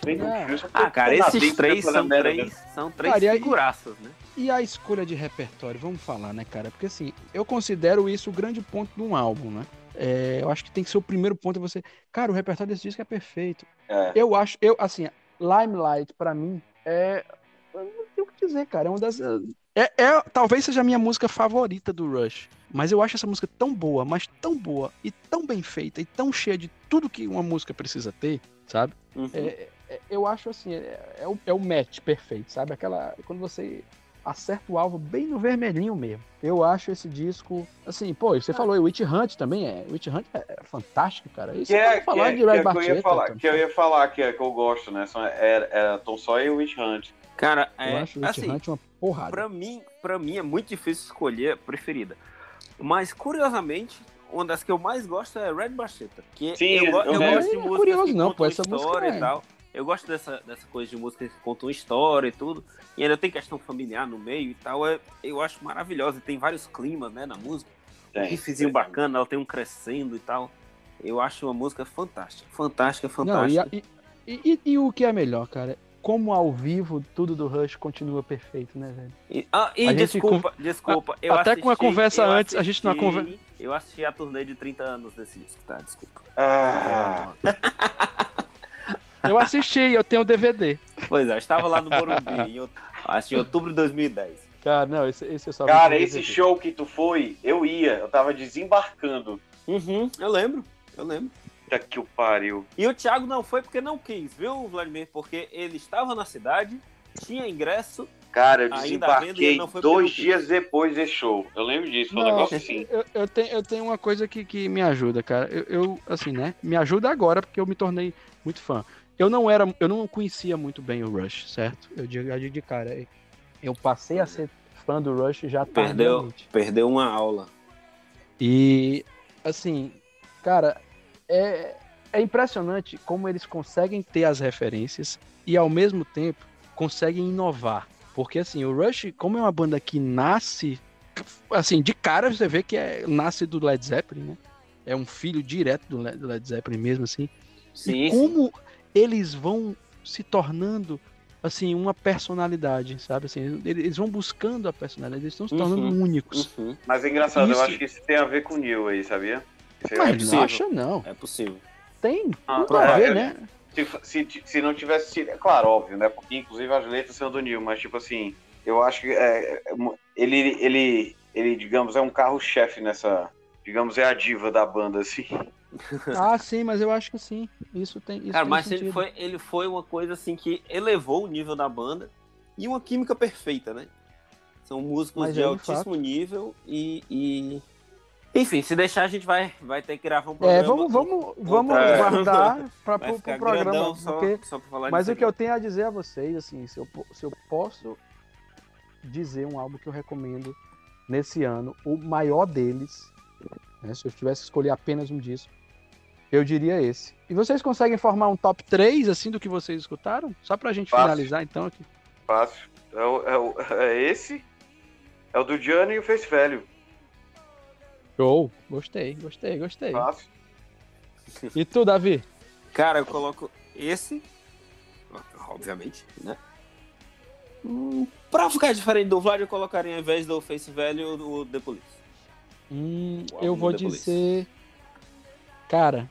É. Ah, cara, esses três são três, são três Cara, e figuraças, né? E a escolha de repertório, vamos falar, né, cara? Porque assim, eu considero isso o grande ponto de um álbum, né? É, eu acho que tem que ser o primeiro ponto é você. Cara, o repertório desse disco é perfeito. É. Eu acho, eu, assim, Limelight, pra mim, é eu não tenho o que dizer, cara. É uma das. É, é, talvez seja a minha música favorita do Rush. Mas eu acho essa música tão boa, mas tão boa, e tão bem feita, e tão cheia de tudo que uma música precisa ter, sabe? Uhum. É, é, eu acho assim, é, é o, é o match perfeito, sabe? Aquela. Quando você acerta o alvo bem no vermelhinho mesmo. Eu acho esse disco, assim, pô, você falou, e Witch Hunt também é. Witch Hunt é, é fantástico, cara. Isso Que é, pode que, falar é, de que, Red é que eu ia Barchetta, falar, então. que eu ia falar que, é, que eu gosto, né? São, é, é Tom Sawyer e Witch Hunt. Cara, Eu é, acho o Witch assim, Hunt uma porrada. pra mim, pra mim é muito difícil escolher a preferida. Mas, curiosamente, uma das que eu mais gosto é Red Barchetta. Que Sim, eu, eu eu gosto. de Não é músicas curioso que não, pô, essa música história é- e tal. Eu gosto dessa, dessa coisa de músicas que contam história e tudo. E ainda tem questão familiar no meio e tal. É, eu acho maravilhosa. E tem vários climas, né, na música. Um Tem, riffzinho tem. bacana, ela tem um crescendo e tal. Eu acho uma música fantástica. Fantástica, Não, e, fantástica. a- e, e- e o que é melhor, cara? Como ao vivo tudo do Rush continua perfeito, né, velho? E, ah, e A gente desculpa, desculpa. eu até com a assisti- conversa eu antes, a gente numa assisti- conver- Eu assisti a turnê de 30 anos desse disco, tá? Desculpa. Ah, Eu assisti, eu tenho o DVD. Pois é, eu estava lá no Morumbi, em, acho em outubro de 2010. Cara, não, esse, esse eu só cara, esse show que tu foi, eu ia, eu tava desembarcando. Uhum, eu lembro, eu lembro. Puta que o pariu. E o Thiago não foi porque não quis, viu, Vladimir? Porque ele estava na cidade, tinha ingresso. Cara, eu Ainda vendo, e ele desembarquei não foi dois dias depois desse show. Eu lembro disso, foi um negócio assim. Eu, eu tenho, eu tenho uma coisa que, que me ajuda, cara. Eu, eu, assim, né? Me ajuda agora porque eu me tornei muito fã. Eu não era, eu não conhecia muito bem o Rush, certo? Eu digo, de cara, eu passei a ser fã do Rush já Perdeu, tardiamente. perdeu uma aula. E assim, cara, é, é impressionante como eles conseguem ter as referências e ao mesmo tempo conseguem inovar. Porque assim, o Rush, como é uma banda que nasce, assim, de cara você vê que é, nasce do Led Zeppelin, né? É um filho direto do Led, do Led Zeppelin mesmo, assim. Sim, e como eles vão se tornando assim uma personalidade, sabe? Assim, eles eles vão buscando a personalidade, eles estão se tornando Uhum. únicos. Uhum, Mas é engraçado, Isso- eu acho que isso tem a ver com o Neil aí, sabia? Isso é- Mas possível. não acha não. é possível. Tem Ah, tudo a ver, né? se, se, se não tivesse sido. É claro, óbvio, né? Porque inclusive as letras são do Neil, mas tipo assim, eu acho que é, é, ele, ele, ele, digamos, é um carro-chefe nessa. Digamos, é a diva da banda, assim. Ah, sim, mas eu acho que sim. Isso tem. Isso Cara, tem mas sentido. ele foi, ele foi uma coisa assim que elevou o nível da banda e uma química perfeita, né? São músicos Mas de é altíssimo fato. nível e, e- Enfim, se deixar a gente vai, vai ter que gravar um É, programa. vamos, vamos, vamos É. guardar para o ficar programa. só, porque- só pra falar Mas o que eu tenho a dizer a vocês, assim, se eu, se eu posso dizer um álbum que eu recomendo nesse ano, o maior deles, né, se eu tivesse que escolher apenas um disco, eu diria esse. E vocês conseguem formar um top 3, assim, do que vocês escutaram? Só pra gente Fácil. finalizar, então, aqui. Fácil. É, é, é esse, é o do Johnny e o Face Velho. Show! Gostei, gostei, gostei. E tu, Davi? Cara, eu coloco esse, obviamente, né? Hum, pra ficar diferente do Vlad, eu colocaria ao invés do Face Velho o The Police. Hum, eu vou The Police. dizer. Cara.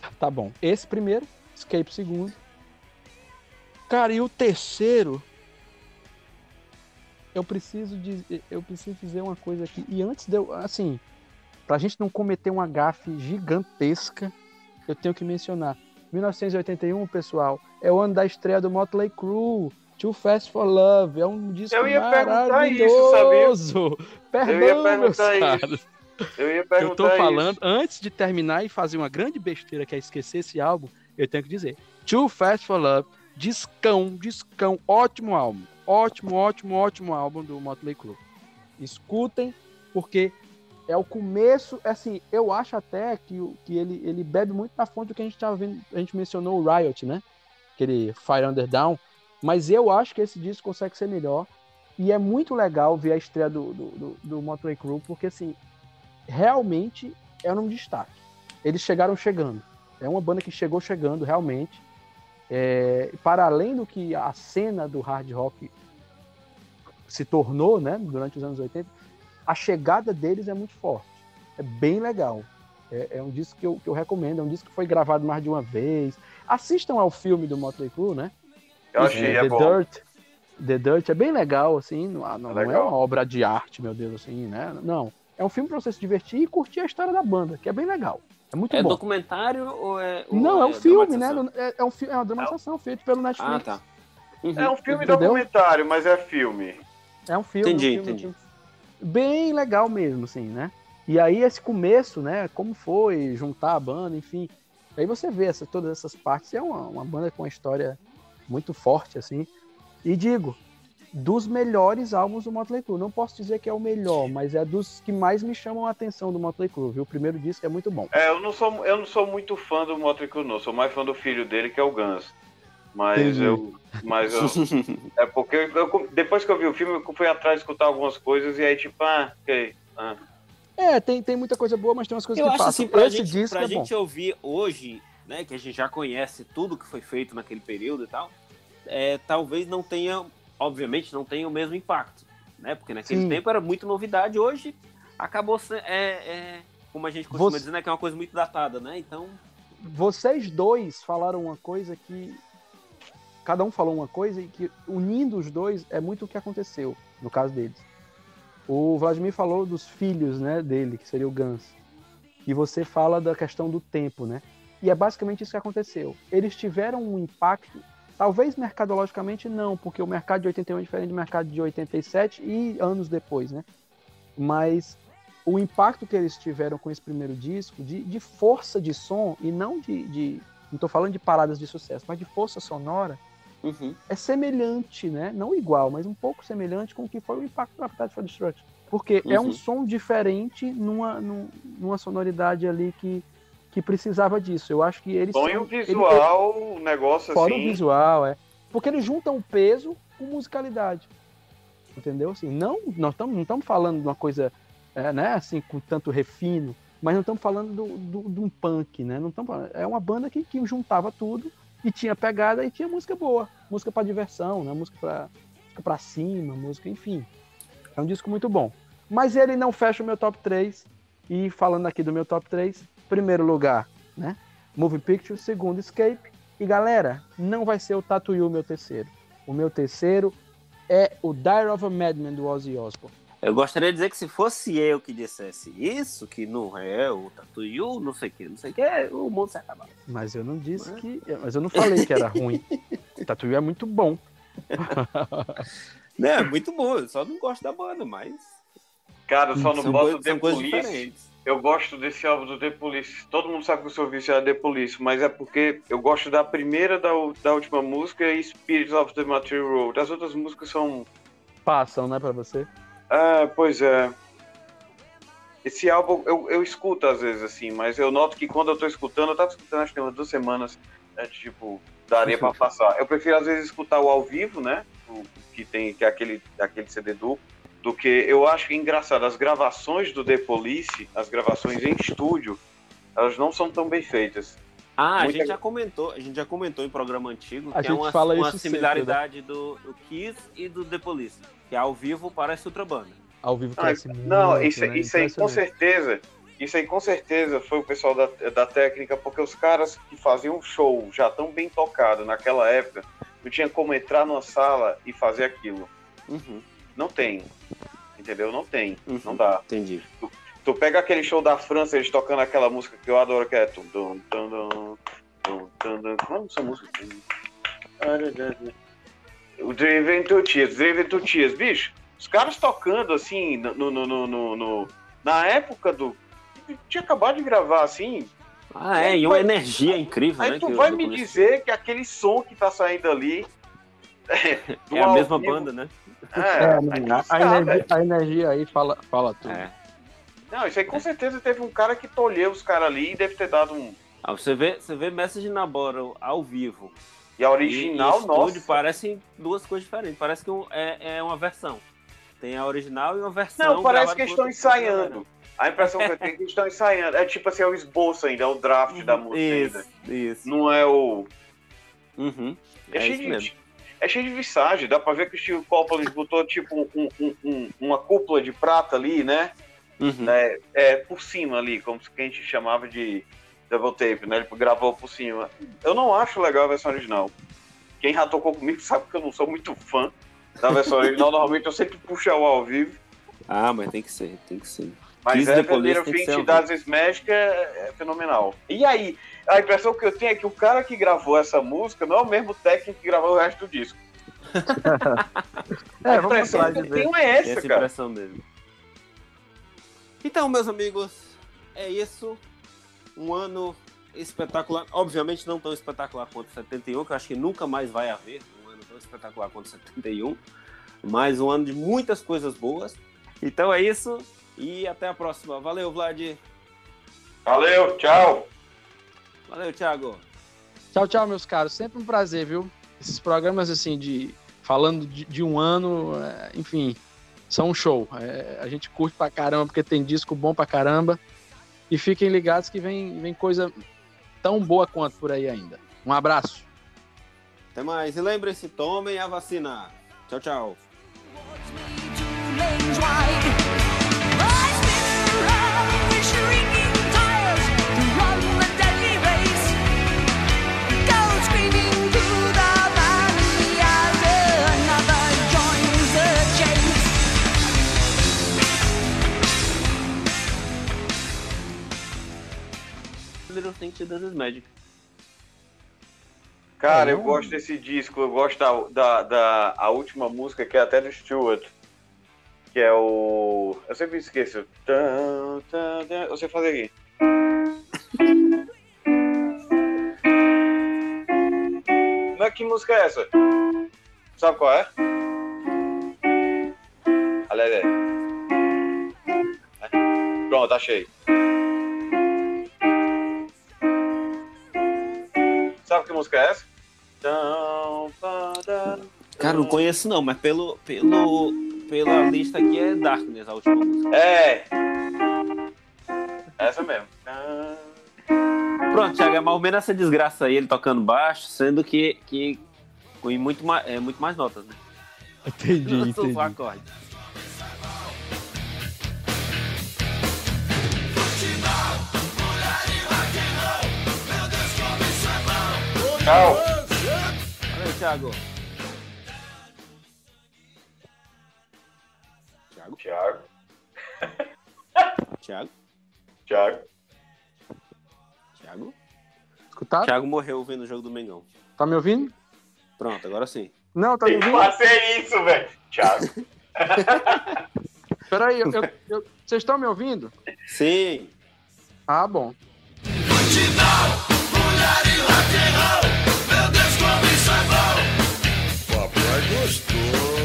tá- Tá bom. Esse primeiro, Escape segundo. Cara, e o terceiro. Eu preciso dizer, eu preciso dizer uma coisa aqui. E antes de eu, assim, pra gente não cometer uma gafe gigantesca, eu tenho que mencionar. 1981, pessoal, é o ano da estreia do Motley Crue. Too Fast for Love, é um disco Eu ia perguntar isso, maravilhoso. Perdão, Eu ia perguntar isso. Eu ia Eu perguntar tô falando, isso. antes de terminar e fazer uma grande besteira que é esquecer esse álbum, eu tenho que dizer. Too Fast for Love, discão, discão, ótimo álbum. Ótimo, ótimo, ótimo álbum do Motley Crue. Escutem, porque é o começo, assim, eu acho até que, que ele, ele bebe muito na fonte do que a gente tava vendo, a gente mencionou o Riot, né? Aquele Fire Under Down, mas eu acho que esse disco consegue ser melhor, e é muito legal ver a estreia do, do, do, do Motley Crue, porque, assim, realmente é um destaque. Eles chegaram chegando. É uma banda que chegou chegando, realmente. É, para além do que a cena do hard rock se tornou, né, durante os anos 80, a chegada deles é muito forte. É bem legal. É, é um disco que eu, que eu recomendo. É um disco que foi gravado mais de uma vez. Assistam ao filme do Motley Crue, né? Eu achei, É, é The bom. Dirt. The Dirt é bem legal, assim, não, não é legal. uma obra de arte, meu Deus, assim, né? Não. É um filme pra você se divertir e curtir a história da banda, que é bem legal. É muito É bom. documentário ou é. ou Não, é um filme, né? É, é um, fi- é uma dramatização feita pelo Netflix. Ah, tá. Uhum. É um filme Entendeu? documentário, mas é filme. É um filme. Entendi, um filme, entendi. um filme Bem legal mesmo, assim, né? E aí esse começo, né? Como foi juntar a banda, enfim. Aí você vê essa, todas essas partes. É uma, uma banda com uma história muito forte, assim. E digo, dos melhores álbuns do Motley Crue. Não posso dizer que é o melhor, mas é dos que mais me chamam a atenção do Motley Crue, viu? O primeiro disco é muito bom. É, eu não sou, eu não sou muito fã do Motley Crue, não. Sou mais fã do filho dele, que é o Guns. Mas eu. Mas eu. É porque eu- eu- depois que eu vi o filme, eu fui atrás de escutar algumas coisas e aí, tipo, ah, ok. ah. É, tem, tem muita coisa boa, mas tem umas coisas Eu que acho passam. assim, pra Esse gente, disco pra é bom. gente ouvir hoje, né, que a gente já conhece tudo que foi feito naquele período e tal, é, talvez não tenha, obviamente, não tenha o mesmo impacto, né? Porque naquele Sim. tempo era muito novidade, hoje acabou sendo, é, é, como a gente costuma Você- dizer, né, que é uma coisa muito datada, né? Então, vocês dois falaram uma coisa que. Cada um falou uma coisa e que unindo os dois é muito o que aconteceu, no caso deles. O Vladimir falou dos filhos né, dele, que seria o Gans. E você fala da questão do tempo, né? E é basicamente isso que aconteceu. Eles tiveram um impacto, talvez mercadologicamente não, porque o mercado de 81 é diferente do mercado de 87 e anos depois, né? Mas o impacto que eles tiveram com esse primeiro disco, de, de força de som, e não de, de. Não tô falando de paradas de sucesso, mas de força sonora, uhum. é semelhante, né? Não igual, mas um pouco semelhante com o que foi o impacto do Appetite for Destruction. Porque é um Uhum. som diferente numa, num- numa sonoridade ali que, que precisava disso. Eu acho que eles. Põe são- o ele- visual, o negócio Fora assim. o visual, é. Porque eles juntam peso com musicalidade. Entendeu? Assim, não, nós não estamos falando de uma coisa, é, né, assim, com tanto refino, mas não estamos falando do, do- de um punk, né? Não tamo é uma banda que, que juntava tudo e tinha pegada e tinha música boa. Música para diversão, né? Música para música pra cima, música, enfim. É um disco muito bom. Mas ele não fecha o meu top 3. E falando aqui do meu top 3, primeiro lugar, né? Movie Picture, segundo Escape. E galera, não vai ser o Tattoo o meu terceiro. O meu terceiro é o Dire of a Madman do Ozzy Osbourne. Eu gostaria de dizer que se fosse eu que dissesse isso, que não é o Tatuyu, não sei o que, não sei o que, o mundo se acabava. Mas eu não disse Ué? que. Mas eu não falei que era ruim. O Tattoo é muito bom. Né, é muito bom, eu só não gosto da banda, mas Cara, eu só não são, são coisas Police. diferentes. Eu gosto desse álbum do The Police. Todo mundo sabe que eu sou viciado The Police, mas é porque eu gosto da primeira, da, da última música e Spirits of the Material Road. As outras músicas são. Passam, né, pra você? Ah, pois é. Esse álbum eu, eu escuto às vezes, assim, mas eu noto que quando eu tô escutando, eu tava escutando acho que umas duas semanas, é, tipo, daria pra passar. Eu prefiro às vezes escutar o ao vivo, né? O, que tem que é aquele, aquele CD duplo, do que eu acho que é engraçado. As gravações do The Police, as gravações em estúdio, elas não são tão bem feitas. Ah, a Muita- gente já comentou, a gente já comentou em programa antigo A que gente é uma, fala uma isso sempre, similaridade do, do Kiss e do The Police, que ao vivo parece outra banda. Ao vivo Ah, cresce muito. Não, isso, né? isso aí com certeza. Isso aí com certeza foi o pessoal da, da técnica, porque os caras que faziam um show já tão bem tocado naquela época, não tinha como entrar numa sala e fazer aquilo. Uhum, Não tem. Entendeu? Não tem. uhum. Não dá. Entendi. Tu pega aquele show da França, eles tocando aquela música que eu adoro, que é. tum, tum, tum, tum, tum, tum, tum. Como é essa música? O Driven to Tears, Driven to Tears, bicho. Os caras tocando assim, no, no, no, no- no- na época do. Tinha acabado de gravar assim. Ah, é, Aí e uma vai- energia incrível, Aí né? tu que o vai me dizer que aquele som que tá saindo ali. do É a mesma banda, né? É, É, não a, sabe, energia, a energia aí fala, fala tudo. É. Não, isso aí com certeza teve um cara que tolheu os caras ali e deve ter dado um. Ah, você vê, você vê Message na Bottle ao vivo. E a original, e, e estúdio nossa. parecem duas coisas diferentes. Parece que um- é, é uma versão. Tem a original e uma versão. Não, parece que estão pessoa, ensaiando. A impressão que eu tenho é que eles estão ensaiando. É tipo assim, é o esboço ainda, é o draft né? da música ainda. Isso, isso. Não é o. Uhum. É, É isso mesmo. É cheio de visagem, dá pra ver que o Steve Coppola botou tipo um- um- um- uma cúpula de prata ali, né? Uhum. É, é, por cima ali, como que a gente chamava de double tape, né? Ele gravou por cima. Eu não acho legal a versão original. Quem já tocou comigo sabe que eu não sou muito fã. Na versão original, normalmente eu sempre puxo o ao vivo. Ah, mas tem que ser, tem que ser. Mas Kiss é ao das Smash que é, é fenomenal. E aí, a impressão que eu tenho é que o cara que gravou essa música não é o mesmo técnico que gravou o resto do disco. É, a vamos impressão que eu tenho é essa, Essa cara. impressão dele. Então, meus amigos, é isso. Um ano espetacular. Obviamente não tão espetacular quanto 71, que eu acho que nunca mais vai haver um ano tão espetacular quanto 71. Mas um ano de muitas coisas boas. Então é isso. E até a próxima. Valeu, Vlad. Valeu, tchau. Valeu, Thiago. Tchau, tchau, meus caros. Sempre um prazer, viu? Esses programas, assim, de falando de, de um ano, é, enfim, são um show. É, a gente curte pra caramba, porque tem disco bom pra caramba. E fiquem ligados que vem, vem coisa tão boa quanto por aí ainda. Um abraço. Até mais. E lembrem-se, tomem a vacina. Tchau, tchau. Thing She Does Is Magic. Cara, É, eu gosto desse disco, eu gosto da, da, da a última música, que é até do Stewart. Que é o. Eu sempre esqueço. Tan, tan, tan. Eu sei fazer aqui. Mas que música é essa? Sabe qual é? Aliás, é. É. Pronto, achei. Sabe que música é essa? Cara, não conheço não, mas pelo, pelo, pela lista aqui é Darkness, a última música. É. Essa mesmo. Pronto, Thiago, é mais ou menos essa desgraça aí, ele tocando baixo, sendo que, que com muito mais, é, muito mais notas, né? Entendi, Não entendi. só acorde. Tchau. Valeu, Thiago. Thiago, Thiago. Thiago, Thiago. Thiago. Escutaram? Thiago morreu vendo o jogo do Mengão. Tá me ouvindo? Pronto, agora sim. Não, tá me Tem que ouvindo? fazer isso, velho. Thiago. Peraí, eu- eu- eu- vocês estão me ouvindo? Sim. Ah, bom. Papai gostou.